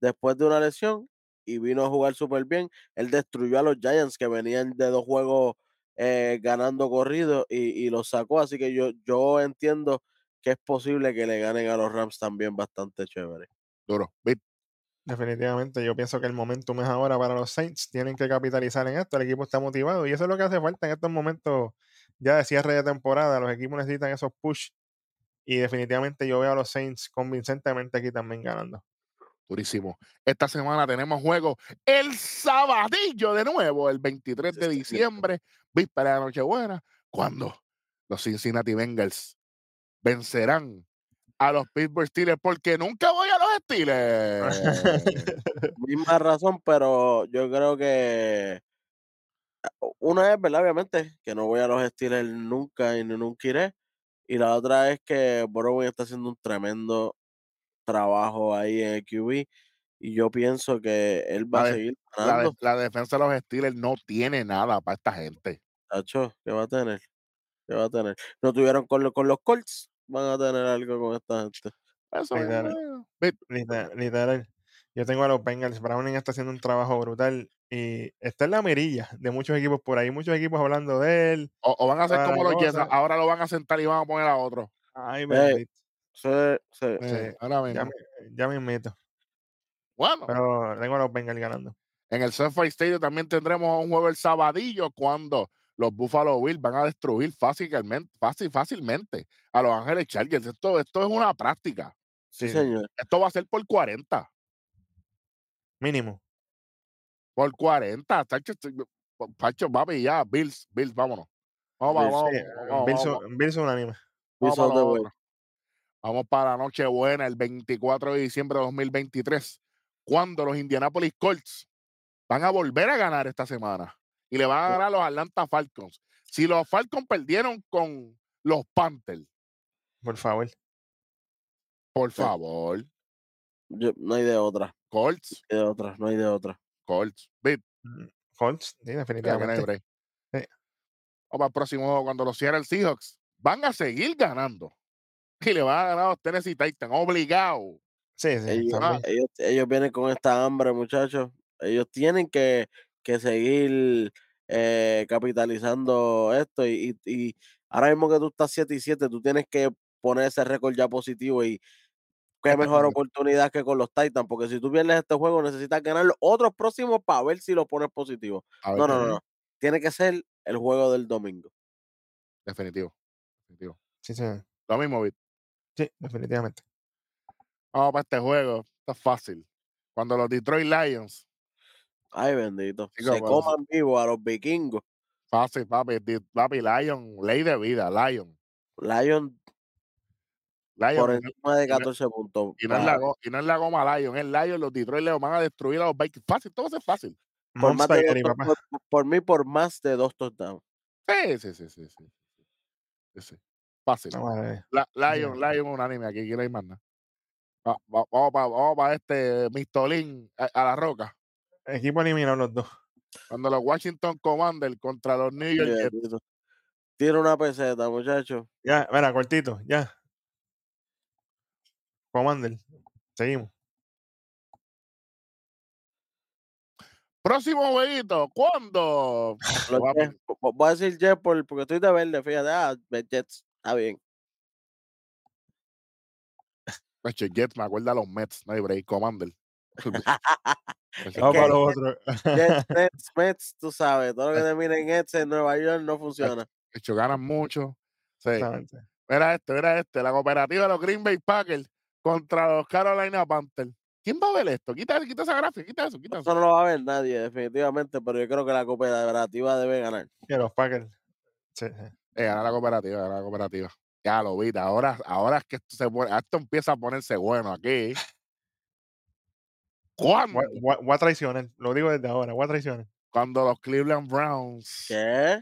después de una lesión y vino a jugar súper bien. Él destruyó a los Giants que venían de dos juegos eh, ganando corrido y, y los sacó. Así que yo, yo entiendo que es posible que le ganen a los Rams también bastante chévere. Duro. Definitivamente, yo pienso que el momentum es ahora para los Saints. Tienen que capitalizar en esto. El equipo está motivado y eso es lo que hace falta en estos momentos ya de cierre de temporada. Los equipos necesitan esos push y definitivamente yo veo a los Saints convincentemente aquí también ganando. Durísimo. Esta semana tenemos juego el sabadillo de nuevo, el 23 de diciembre, víspera de Nochebuena, cuando los Cincinnati Bengals vencerán a los Pittsburgh Steelers, porque nunca voy a los Steelers. Misma razón, pero yo creo que una es, ¿verdad? Obviamente, que no voy a los Steelers nunca y ni nunca iré. Y la otra es que Borough está haciendo un tremendo trabajo ahí en el QB. Y yo pienso que él va La a de- seguir la, de- ganando. la defensa de los Steelers no tiene nada para esta gente. Tacho, ¿qué va a tener? ¿Qué va a tener? No tuvieron con, lo- con los Colts, van a tener algo con esta gente. Eso Literal. es. Literal. Yo tengo a los Bengals. Browning está haciendo un trabajo brutal y está en la mirilla de muchos equipos por ahí. Muchos equipos hablando de él. O, o van a hacer como los Jets, ahora lo van a sentar y van a poner a otro. Ay, bendito. Sí, sí. Eh, Sí, ahora Ya mismo. me, ya me meto. Bueno, Pero tengo a los Bengals ganando. En el SoFi Stadium también tendremos un juego el sabadillo cuando los Buffalo Bills van a destruir fácilmente, fácil, fácilmente a los Ángeles Chargers. Esto, esto es una práctica. Sí, Sí, señor. Esto va a ser por 40. Mínimo. Por 40. Tacho, estoy- Pacho, papi, ya. Bills, Bills, vámonos. Vamos, Bills, vamos, vamos, vamos, Bills, vamos, Bills son unánime. vamos Bills otro. Vamos para la Nochebuena, el 24 de diciembre de 2023, cuando los Indianapolis Colts van a volver a ganar esta semana y le van a ganar a los Atlanta Falcons. Si los Falcons perdieron con los Panthers, Por favor. por Sí. favor, Yo- no hay de otra. Colts, No hay de otra. No hay de otra. Colts, bit, Mm, Colts, sí, definitivamente. Sí. Vamos para el próximo juego, cuando los Seattle Seahawks van a seguir ganando y le van a ganar a los Tennessee Titans, obligado. Sí, sí, Ellos, también. ellos, ellos vienen con esta hambre, muchachos. Ellos tienen que, que seguir eh, capitalizando esto. Y, y- y ahora mismo que tú estás 7 y 7, tú tienes que poner ese récord ya positivo. Y qué mejor oportunidad que con los Titans. Porque si tú pierdes este juego, necesitas ganar los otros próximos para ver si lo pones positivo. Ver No, no, no, no. Tiene que ser el juego del domingo. Definitivo. definitivo. Sí, sí, Lo mismo, bit. sí, definitivamente. Vamos para este juego. Está fácil. Cuando los Detroit Lions, Ay, bendito. Se coman vivo a los vikingos. fácil, papi. Papi, Lion, ley de vida, Lion. Lion Lion. por no- encima de y no- 14 puntos. Y no, es la, y no es la goma Lion, es Lion. Los Detroit Lions van a destruir a los Vikings. Fácil, todo eso es fácil. por, más de dos- por, por mí, por más de dos touchdowns. Sí, sí, sí, sí. sí. Fácil. A ver. La-. Lion, Lion unánime. Aquí aquí no hay más nada. Va- va- Vamos para vamos pa este Mistolín a, a la roca. Equipo eliminado los dos. Cuando los Washington Commanders contra los New York. Tira una peseta, muchacho. Ya, mira, cortito, ya. Commander. Seguimos. Próximo jueguito, ¿cuándo? Los Jets, voy a decir Jets por- porque estoy de verde, fíjate. Ah, Jets, está bien. Jets, me acuerda a los Mets, no hay break, Commander. Vamos para lo otro. Jets, Nets, Mets, tú sabes, todo lo que termine en Nets en Nueva York no funciona. de hecho, ganan mucho. Sí. Mira este, mira este. La cooperativa de los Green Bay Packers contra los Carolina Panthers. ¿Quién va a ver esto? Quita, quita esa gráfica, quita eso, quita Eso eso. no lo va a ver nadie, definitivamente, pero yo creo que la cooperativa debe ganar. Que los Packers. Sí, sí. Eh, gana la cooperativa, gana la cooperativa. Ya lo vi, ahora, ahora es que esto, se pone, esto empieza a ponerse bueno aquí. ¿Cuándo? Voy, voy- voy a traicionar. Lo digo desde ahora. Voy a traicionar. Cuando los Cleveland Browns ¿Qué?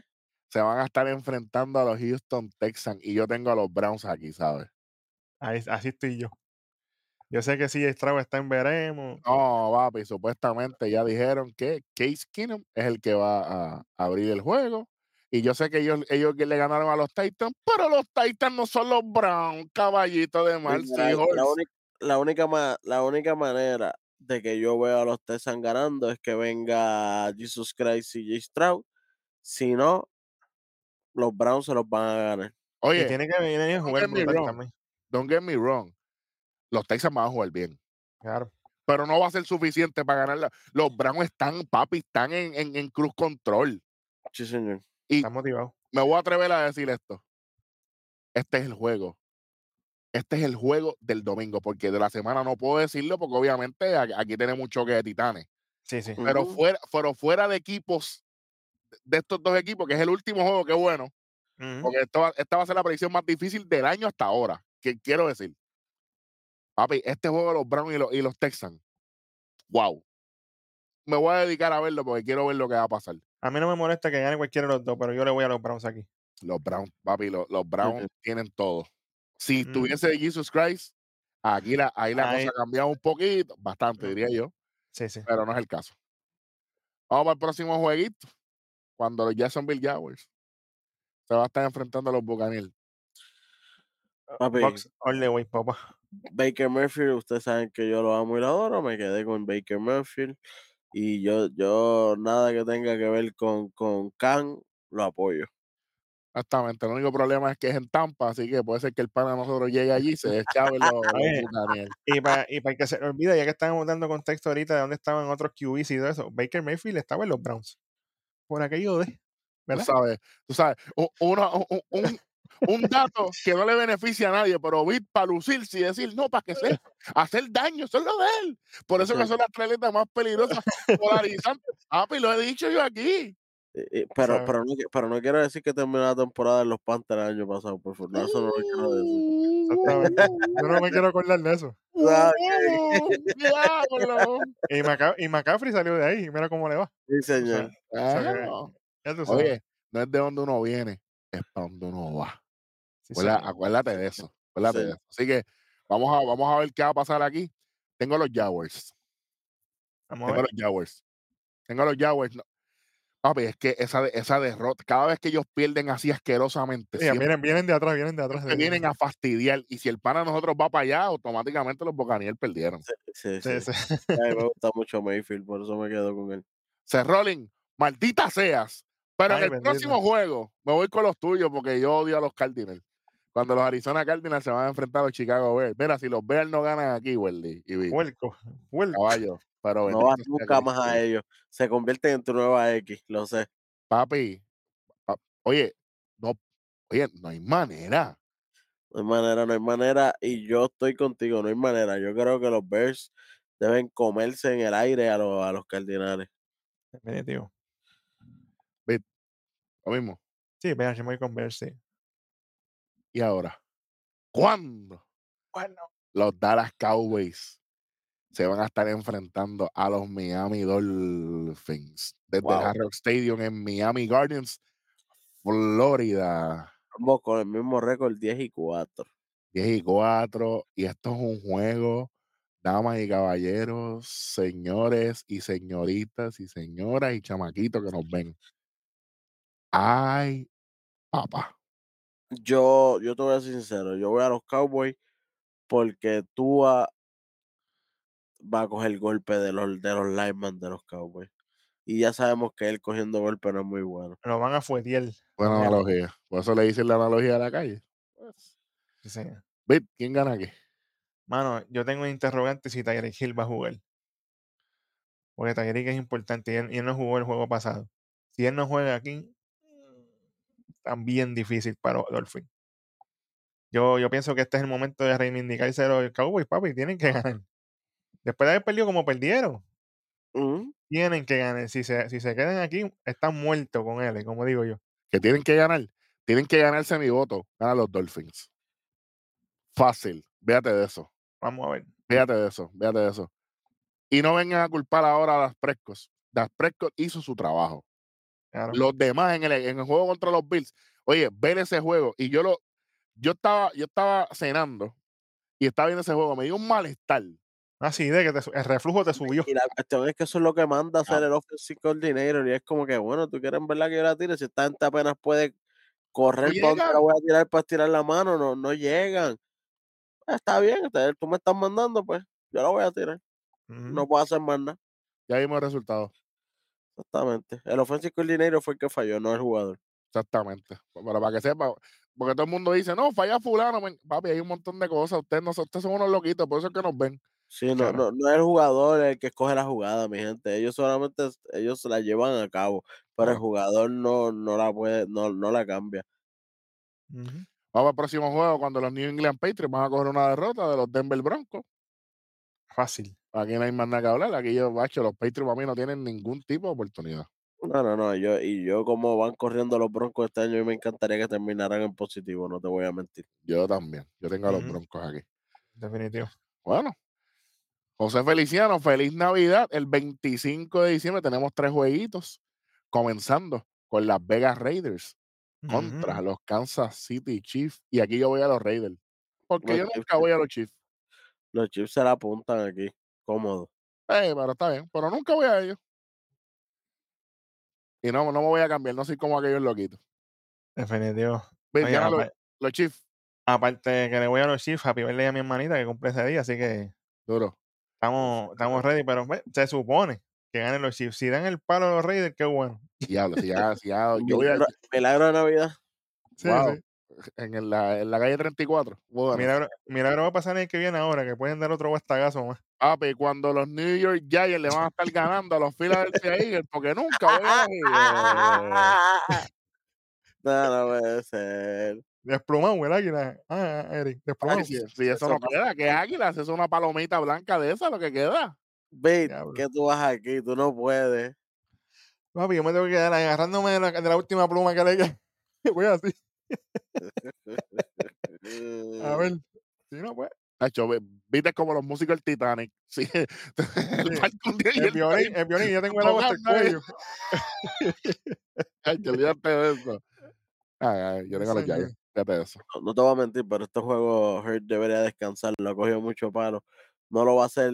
se van a estar enfrentando a los Houston Texans y yo tengo a los Browns aquí, ¿sabes? Ahí- así estoy yo. Yo sé que sí, Stroud está en veremos. No, papi, supuestamente ya dijeron que Case Keenum es el que va a abrir el juego. Y yo sé que ellos, ellos le ganaron a los Titans, pero los Titans no son los Browns, caballito de mal Mira, la, única, la, única la única manera de que yo vea a los Texans ganando es que venga Jesus Christ y J. Stroud. Si no, los Browns se los van a ganar. Y Oye, tiene que venir a jugar don't get me wrong, los Texans van a jugar bien, Claro. pero no va a ser suficiente para ganar. la- Los Browns están, papi, están en, en, en cruz control. Sí, señor. Y Está motivado. me voy a atrever a decir esto. Este es el juego. Este es el juego del domingo, porque de la semana no puedo decirlo, porque obviamente aquí tenemos un choque de titanes. Sí, sí. Pero fuera, pero fuera de equipos, de estos dos equipos, que es el último juego, qué bueno, porque esto esta va a ser la predicción más difícil del año hasta ahora. Que quiero decir, papi, este juego de los Browns y los, y los Texans, wow. Me voy a dedicar a verlo porque quiero ver lo que va a pasar. A mí no me molesta que gane cualquiera de los dos, pero yo le voy a los Browns aquí. Los Browns, papi, los, los Browns tienen todo. Si Ujú. tuviese Jesus Christ, aquí la, ahí la Ahí- cosa ha cambiado un poquito, bastante, Ujú. diría yo, Sí, sí. pero no es el caso. Vamos para el próximo jueguito, cuando los Jacksonville Jaguars se va a estar enfrentando a los Buccaneers. Papi, Bucks all the way, papá. Baker Mayfield, ustedes saben que yo lo amo y lo adoro, me quedé con Baker Mayfield y yo, yo nada que tenga que ver con, con Khan, lo apoyo. Exactamente, el único problema es que es en Tampa, así que puede ser que el pana de nosotros llegue allí y se los, Oye, Buccaneers. Y para, y para que se olvide, ya que estábamos dando contexto ahorita de dónde estaban otros QBs y todo eso, Baker Mayfield estaba en los Browns. Por aquello de. Tú ¿Verdad? sabes, tú sabes, u- uno- u- u- un, un dato que no le beneficia a nadie, pero Bit para lucirse y decir, no, para que sea, hacer daño, eso es lo de él. Por eso que son las tres letras más peligrosas, polarizantes. Ah, pues lo he dicho yo aquí. Eh, eh, pero, sea- pero, no, pero no quiero decir que terminó la temporada en los Panthers el año pasado, por favor. No, eso no lo quiero decir. Exactamente. Yo no me quiero acordar de eso. Y, Maca- y McCaffrey salió de ahí. y Mira cómo le va. Sí, O sea, señor. sea Ah, ya tú sabes. Oye, no es de donde uno viene, es para donde uno va. Sí, Acuérdate, acuérdate de eso. Acuérdate Sí. de eso. Así que vamos a, vamos a ver qué va a pasar aquí. Tengo los Jaguars. Vamos a Tengo ver. los Jaguars. Tengo los Jaguars. No. Papi, es que esa, esa derrota, cada vez que ellos pierden así asquerosamente, Mira, siempre vienen, vienen de atrás, vienen de atrás. vienen a fastidiar. Y si el pana nosotros va para allá, automáticamente los Bocaniel perdieron. Sí, sí, Sí, sí. sí. A mí me gusta mucho Mayfield, por eso me quedo con él. Se rolling, maldita seas. Pero Ay, en el bendito. próximo juego me voy con los tuyos porque yo odio a los Cardinals. Cuando los Arizona Cardinals se van a enfrentar a los Chicago Bears. Mira, si los Bears no ganan aquí, Welly y Vic, caballo. Pero No vas nunca más a ellos. Se convierten en tu nueva X, lo sé. Papi, pa- oye, no, oye, no hay manera. No hay manera, no hay manera. Y yo estoy contigo, no hay manera. Yo creo que los Bears deben comerse en el aire a los, a los Cardinales. Definitivo. Lo mismo. Sí, vean, yo me voy con Bears, sí. Y ahora, ¿cuándo Bueno. los Dallas Cowboys se van a estar enfrentando a los Miami Dolphins desde Wow. el Hard Rock Stadium en Miami Gardens, Florida? Ambos con el mismo récord, 10 y 4. 10 y 4. Y esto es un juego, damas y caballeros, señores y señoritas y señoras y chamaquitos que nos ven. Ay, papá. Yo, yo te voy a ser sincero, yo voy a los Cowboys porque Tua va a coger golpe de los, de los linemen de los Cowboys. Y ya sabemos que él cogiendo golpe no es muy bueno. Lo van a fuetear. Buena analogía. Por eso le dicen la analogía de la calle. Pues, Sí, señor. Bit, ¿quién gana aquí? Mano, yo tengo un interrogante si Tyreek Hill va a jugar. Porque Tyreek es importante y él, y él no jugó el juego pasado. Si él no juega aquí, también difícil para Dolphin. Yo, yo pienso que este es el momento de reivindicarse los Cowboys, papi. Tienen que ganar. Después de haber perdido como perdieron, Ujú. tienen que ganar. Si se, si se quedan aquí, están muertos con él, como digo yo. Que tienen que ganar. Tienen que ganarse mi voto. Ganan los Dolphins. Fácil. Véate de eso. Vamos a ver. Fíjate de eso, fíjate de eso. Y no vengan a culpar ahora a las Prescott. Das Prescott hizo su trabajo. Claro. Los demás en el, en el juego contra los Bills, oye, ver ese juego. Y yo lo, yo estaba, yo estaba cenando y estaba viendo ese juego. Me dio un malestar. Así de que te el reflujo te subió. Y la cuestión es que eso es lo que manda a Ah. hacer el offensive coordinator. Y es como que, bueno, tú quieres en verdad que yo la tire. Si esta gente apenas puede correr, ¿pa' dónde la voy a tirar para estirar la mano? No, no llegan. Ah, Está bien, tú me estás mandando, pues yo la voy a tirar. No puedo hacer más nada. Ya vimos el resultado. Exactamente. El offensive coordinator fue el que falló, no el jugador. Exactamente. Pero para que sepa, porque todo el mundo dice, no, falla fulano. men". Papi, hay un montón de cosas. Ustedes, no, ustedes son unos loquitos, por eso es que nos ven. Sí, no, Claro. no, no es el jugador el que escoge la jugada, mi gente. Ellos solamente ellos se la llevan a cabo, pero el jugador no, no la puede, no, no la cambia. Vamos al próximo juego cuando los New England Patriots van a coger una derrota de los Denver Broncos. Fácil. Aquí no hay más nada que hablar. Aquí yo, bacho, los Patriots para mí no tienen ningún tipo de oportunidad. No, no, no. Yo, y yo como van corriendo los broncos este año, me encantaría que terminaran en positivo, no te voy a mentir. Yo también. Yo tengo a los. Broncos aquí. Definitivo. Bueno. José Feliciano, feliz Navidad. El 25 de diciembre tenemos tres jueguitos, comenzando con las Vegas Raiders contra los Kansas City Chiefs. Y aquí yo voy a los Raiders. Porque Los yo Chiefs, nunca voy a los Chiefs. los chips se la apuntan aquí, cómodo. Eh, pero está bien. Pero nunca voy a ellos. Y no, no me voy a cambiar. No soy como aquellos loquitos. Definitivo. Ven, Oye, ganan los, Chiefs. aparte que le voy a los Chiefs, happy birthday a mi hermanita que cumple ese día, así que Duro. estamos, estamos ready, pero ve, se supone que ganen los Chiefs. Si dan el palo a los Raiders, qué bueno. Diablo, si ya, si ya, yo voy a, Milagro, de Navidad. Sí, wow, sí. en, el- la, en la calle 34. Bueno, Milagro, milagro va a pasar el que viene ahora, que pueden dar otro bastagazo más. Papi, cuando los New York Giants le van a estar ganando a los Philadelphia Eagles, porque nunca voy a no, no puede ser. Desplumado el águila. Ah, Eric, desplumado. Si, eso Eso no queda, ¿qué águilas? Eso es una palomita blanca de esa, lo que queda. Diablo. que tú vas aquí, tú no puedes. Papi, yo me tengo que quedar agarrándome de la, de la última pluma que le queda. Voy así. A ver. Si no, pues. Nacho, ve- viste como los músicos del Titanic. Sí. el Sí. El él violín, el violín, ya tengo el agua hasta el cuello. Nacho, olvídate de eso. Ay, ay, yo Sí, tengo los. Giants. Fíjate de eso. No, no te voy a mentir, pero este juego Hurt debería descansar. Lo ha cogido mucho palo. No lo va a hacer.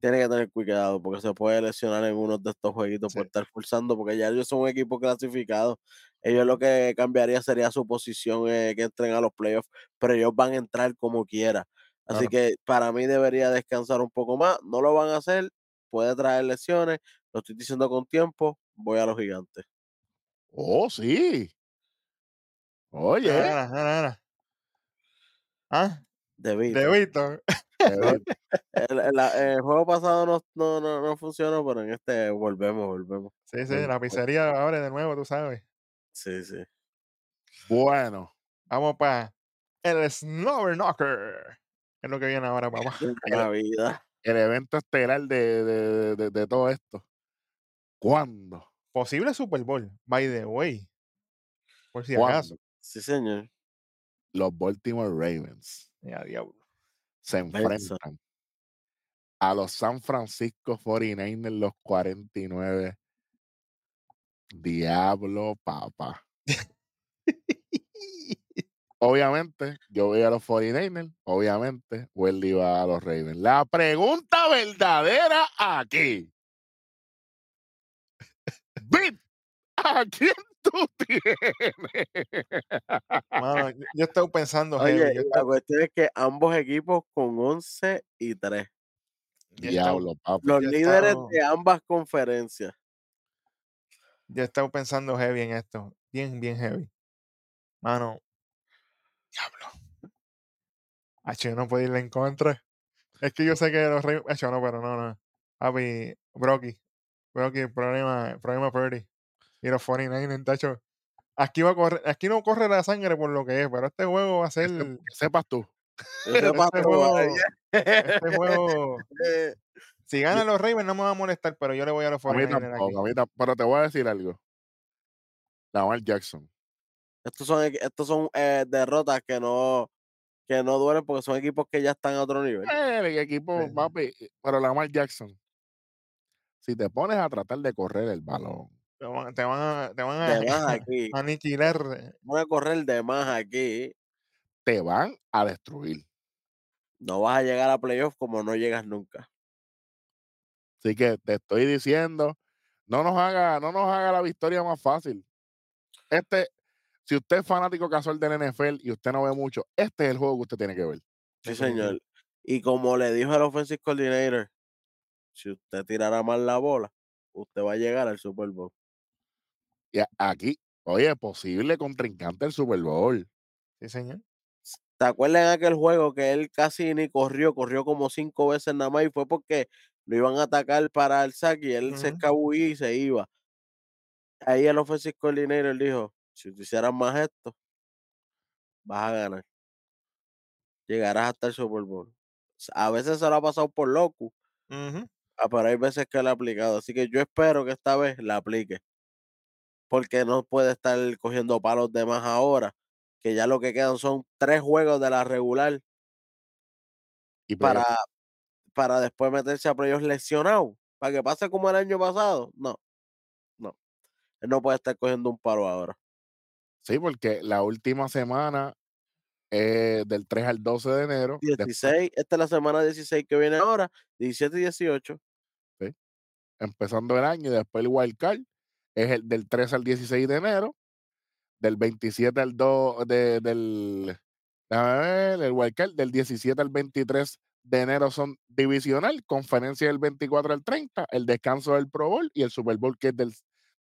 Tiene que tener cuidado porque se puede lesionar en uno de estos jueguitos por Sí. estar forzando, porque ya ellos son un equipo clasificado. Ellos lo que cambiaría sería su posición eh, que entren a los playoffs, pero ellos van a entrar como quiera. Así Claro. que para mí debería descansar un poco más. No lo van a hacer, puede traer lesiones. Lo estoy diciendo con tiempo. Voy a los gigantes. Oh, sí. Oye, Ana, Ana. Ah, De Vito. de Víctor. El, el- la- el juego pasado no, no, no, no funcionó, pero en este volvemos, volvemos. Sí, sí, la pizzería abre de nuevo, tú sabes. Sí, sí. bueno. Vamos para el Snowber Knocker. Es lo que viene ahora, papá. Navidad. El evento estelar de, de, de- de todo esto. ¿Cuándo? Posible Super Bowl, by the way. Por si acaso. Sí, señor. Los Baltimore Ravens Ya, diablo. se Benson. enfrentan a los San Francisco 49ers, los 49. Diablo, papá. Obviamente, yo voy a los 49ers. Obviamente, Welly va a los Ravens. La pregunta verdadera aquí. Bit, ¿a quién tú tienes? Mano, yo, yo estoy pensando, Oye, heavy. Yo la estaba- cuestión es que ambos equipos con 11 y 3. yo estaba- Diablo, papá. Los líderes estaba- de ambas conferencias. yo he estado pensando heavy en esto. Bien, bien heavy. Mano. Diablo. H, no puedo irle en contra. Es que yo sé que los reyes. H, no, pero no, no. Papi, Brocky. Aquí, problema, problema Purdy. Y los 49 tacho. Aquí va a correr, aquí no corre la sangre por lo que es, pero este juego va a ser. Que se- que sepas tú. Este todo, juego, este juego, Eh, si ganan los Ravens no me va a molestar, pero yo le voy a los A mí 49 aquí. tampoco, a mí tam- Pero te voy a decir algo. Lamar Jackson. Estos son, estos son eh, derrotas que no, que no duelen porque son equipos que ya están a otro nivel. El equipo, Sí. papi. Pero Lamar Jackson. Si te pones a tratar de correr el balón, Te van, te van a, te van a De más aquí. aniquilar. Voy a correr de más aquí. te van a destruir. No vas a llegar a playoffs como no llegas nunca. Así que te estoy diciendo, no nos haga, no nos haga la victoria más fácil. Este, si usted es fanático casual del NFL y usted no ve mucho, este es el juego que usted tiene que ver. Sí, señor. Y como le dijo el offensive coordinator, si usted tirara mal la bola, usted va a llegar al Super Bowl. Y aquí, oye, posible contrincante del Super Bowl. Sí, señor. ¿Te acuerdas en aquel juego que él casi ni corrió, corrió como cinco veces nada más y fue porque lo iban a atacar para el saque y él se escabullía y se iba? Ahí el offensive coordinator dijo, si tú hicieras más esto, vas a ganar. Llegarás hasta el Super Bowl. A veces se lo ha pasado por loco, ah, pero hay veces que lo ha aplicado. Así que yo espero que esta vez la aplique. Porque no puede estar cogiendo palos de más ahora, que ya lo que quedan son tres juegos de la regular Y para, para después meterse a playoffs lesionado. Para que pase como el año pasado. No, no. Él no puede estar cogiendo un palo ahora. Sí, porque la última semana eh, del 3 al 12 de enero, después 16, esta es la semana 16 que viene ahora, 17 y 18. empezando el año, y después el wild card es el del 3 al 16 de enero, del 27 al 2 de, del ver, el wild card del 17 al 23 de enero son divisional, conferencia del 24 al 30, el descanso del Pro Bowl y el Super Bowl que es del,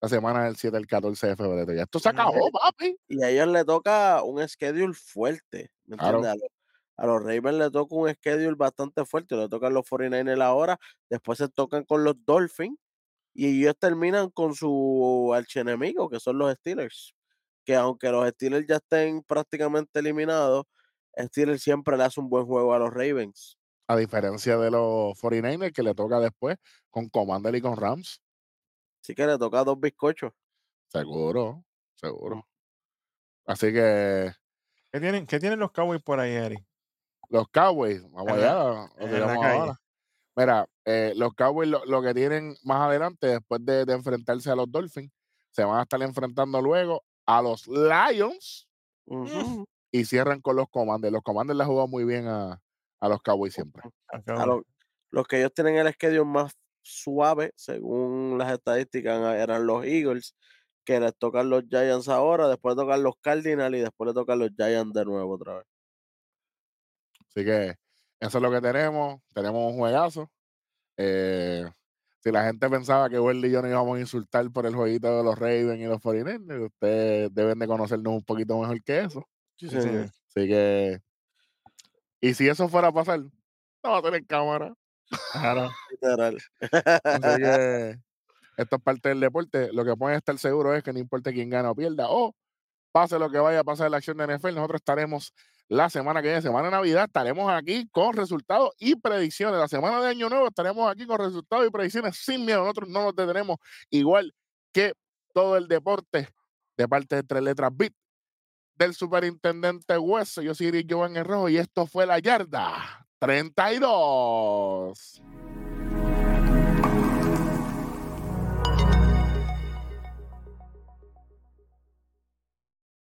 la semana del 7 al 14 de febrero. Ya esto se acabó, papi. Y a ellos le toca un schedule fuerte. ¿Me Claro. entiendes? A los, a los Ravens le toca un schedule bastante fuerte. Le tocan los 49ers ahora. Después se tocan con los Dolphins. Y ellos terminan con su archienemigo, que son los Steelers. Que aunque los Steelers ya estén prácticamente eliminados, Steelers siempre le hace un buen juego a los Ravens. A diferencia de los 49ers que le toca después con Commander y con Rams. Así que le toca dos bizcochos. Seguro, seguro. Así que ¿Qué tienen, ¿Qué tienen los Cowboys por ahí, Eric? los Cowboys, vamos En la- allá, en la calle. ahora. Mira, eh, los Cowboys lo, lo que tienen más adelante, después de, de enfrentarse a los Dolphins, se van a estar enfrentando luego a los Lions Ujú. y cierran con los Commanders. Los Commanders le han jugado muy bien a, a los Cowboys siempre. A los que ellos tienen el schedule más suave, según las estadísticas, eran los Eagles, que les tocan los Giants ahora, después tocan los Cardinals y después le tocan los Giants de nuevo otra vez. Así que eso es lo que tenemos. Tenemos un juegazo. Eh, si la gente pensaba que Welly y yo nos íbamos a insultar por el jueguito de los Ravens y los 49ers, ustedes deben de conocernos un poquito mejor que eso. Sí, Sí. Así que, y si eso fuera a pasar, no va a tener cámara. Claro. Literal. Así que esto es parte del deporte. Lo que pueden estar seguros es que no importa quién gana o pierda, o pase lo que vaya a pasar en la acción de NFL, nosotros estaremos la semana que viene, semana de Navidad, estaremos aquí con resultados y predicciones. La semana de Año Nuevo estaremos aquí con resultados y predicciones sin miedo. Nosotros no nos detenemos, igual que todo el deporte de parte de Tres Letras Beat del superintendente Hueso. Yo soy Iris Giovanni Rojo y esto fue La Yarda 32.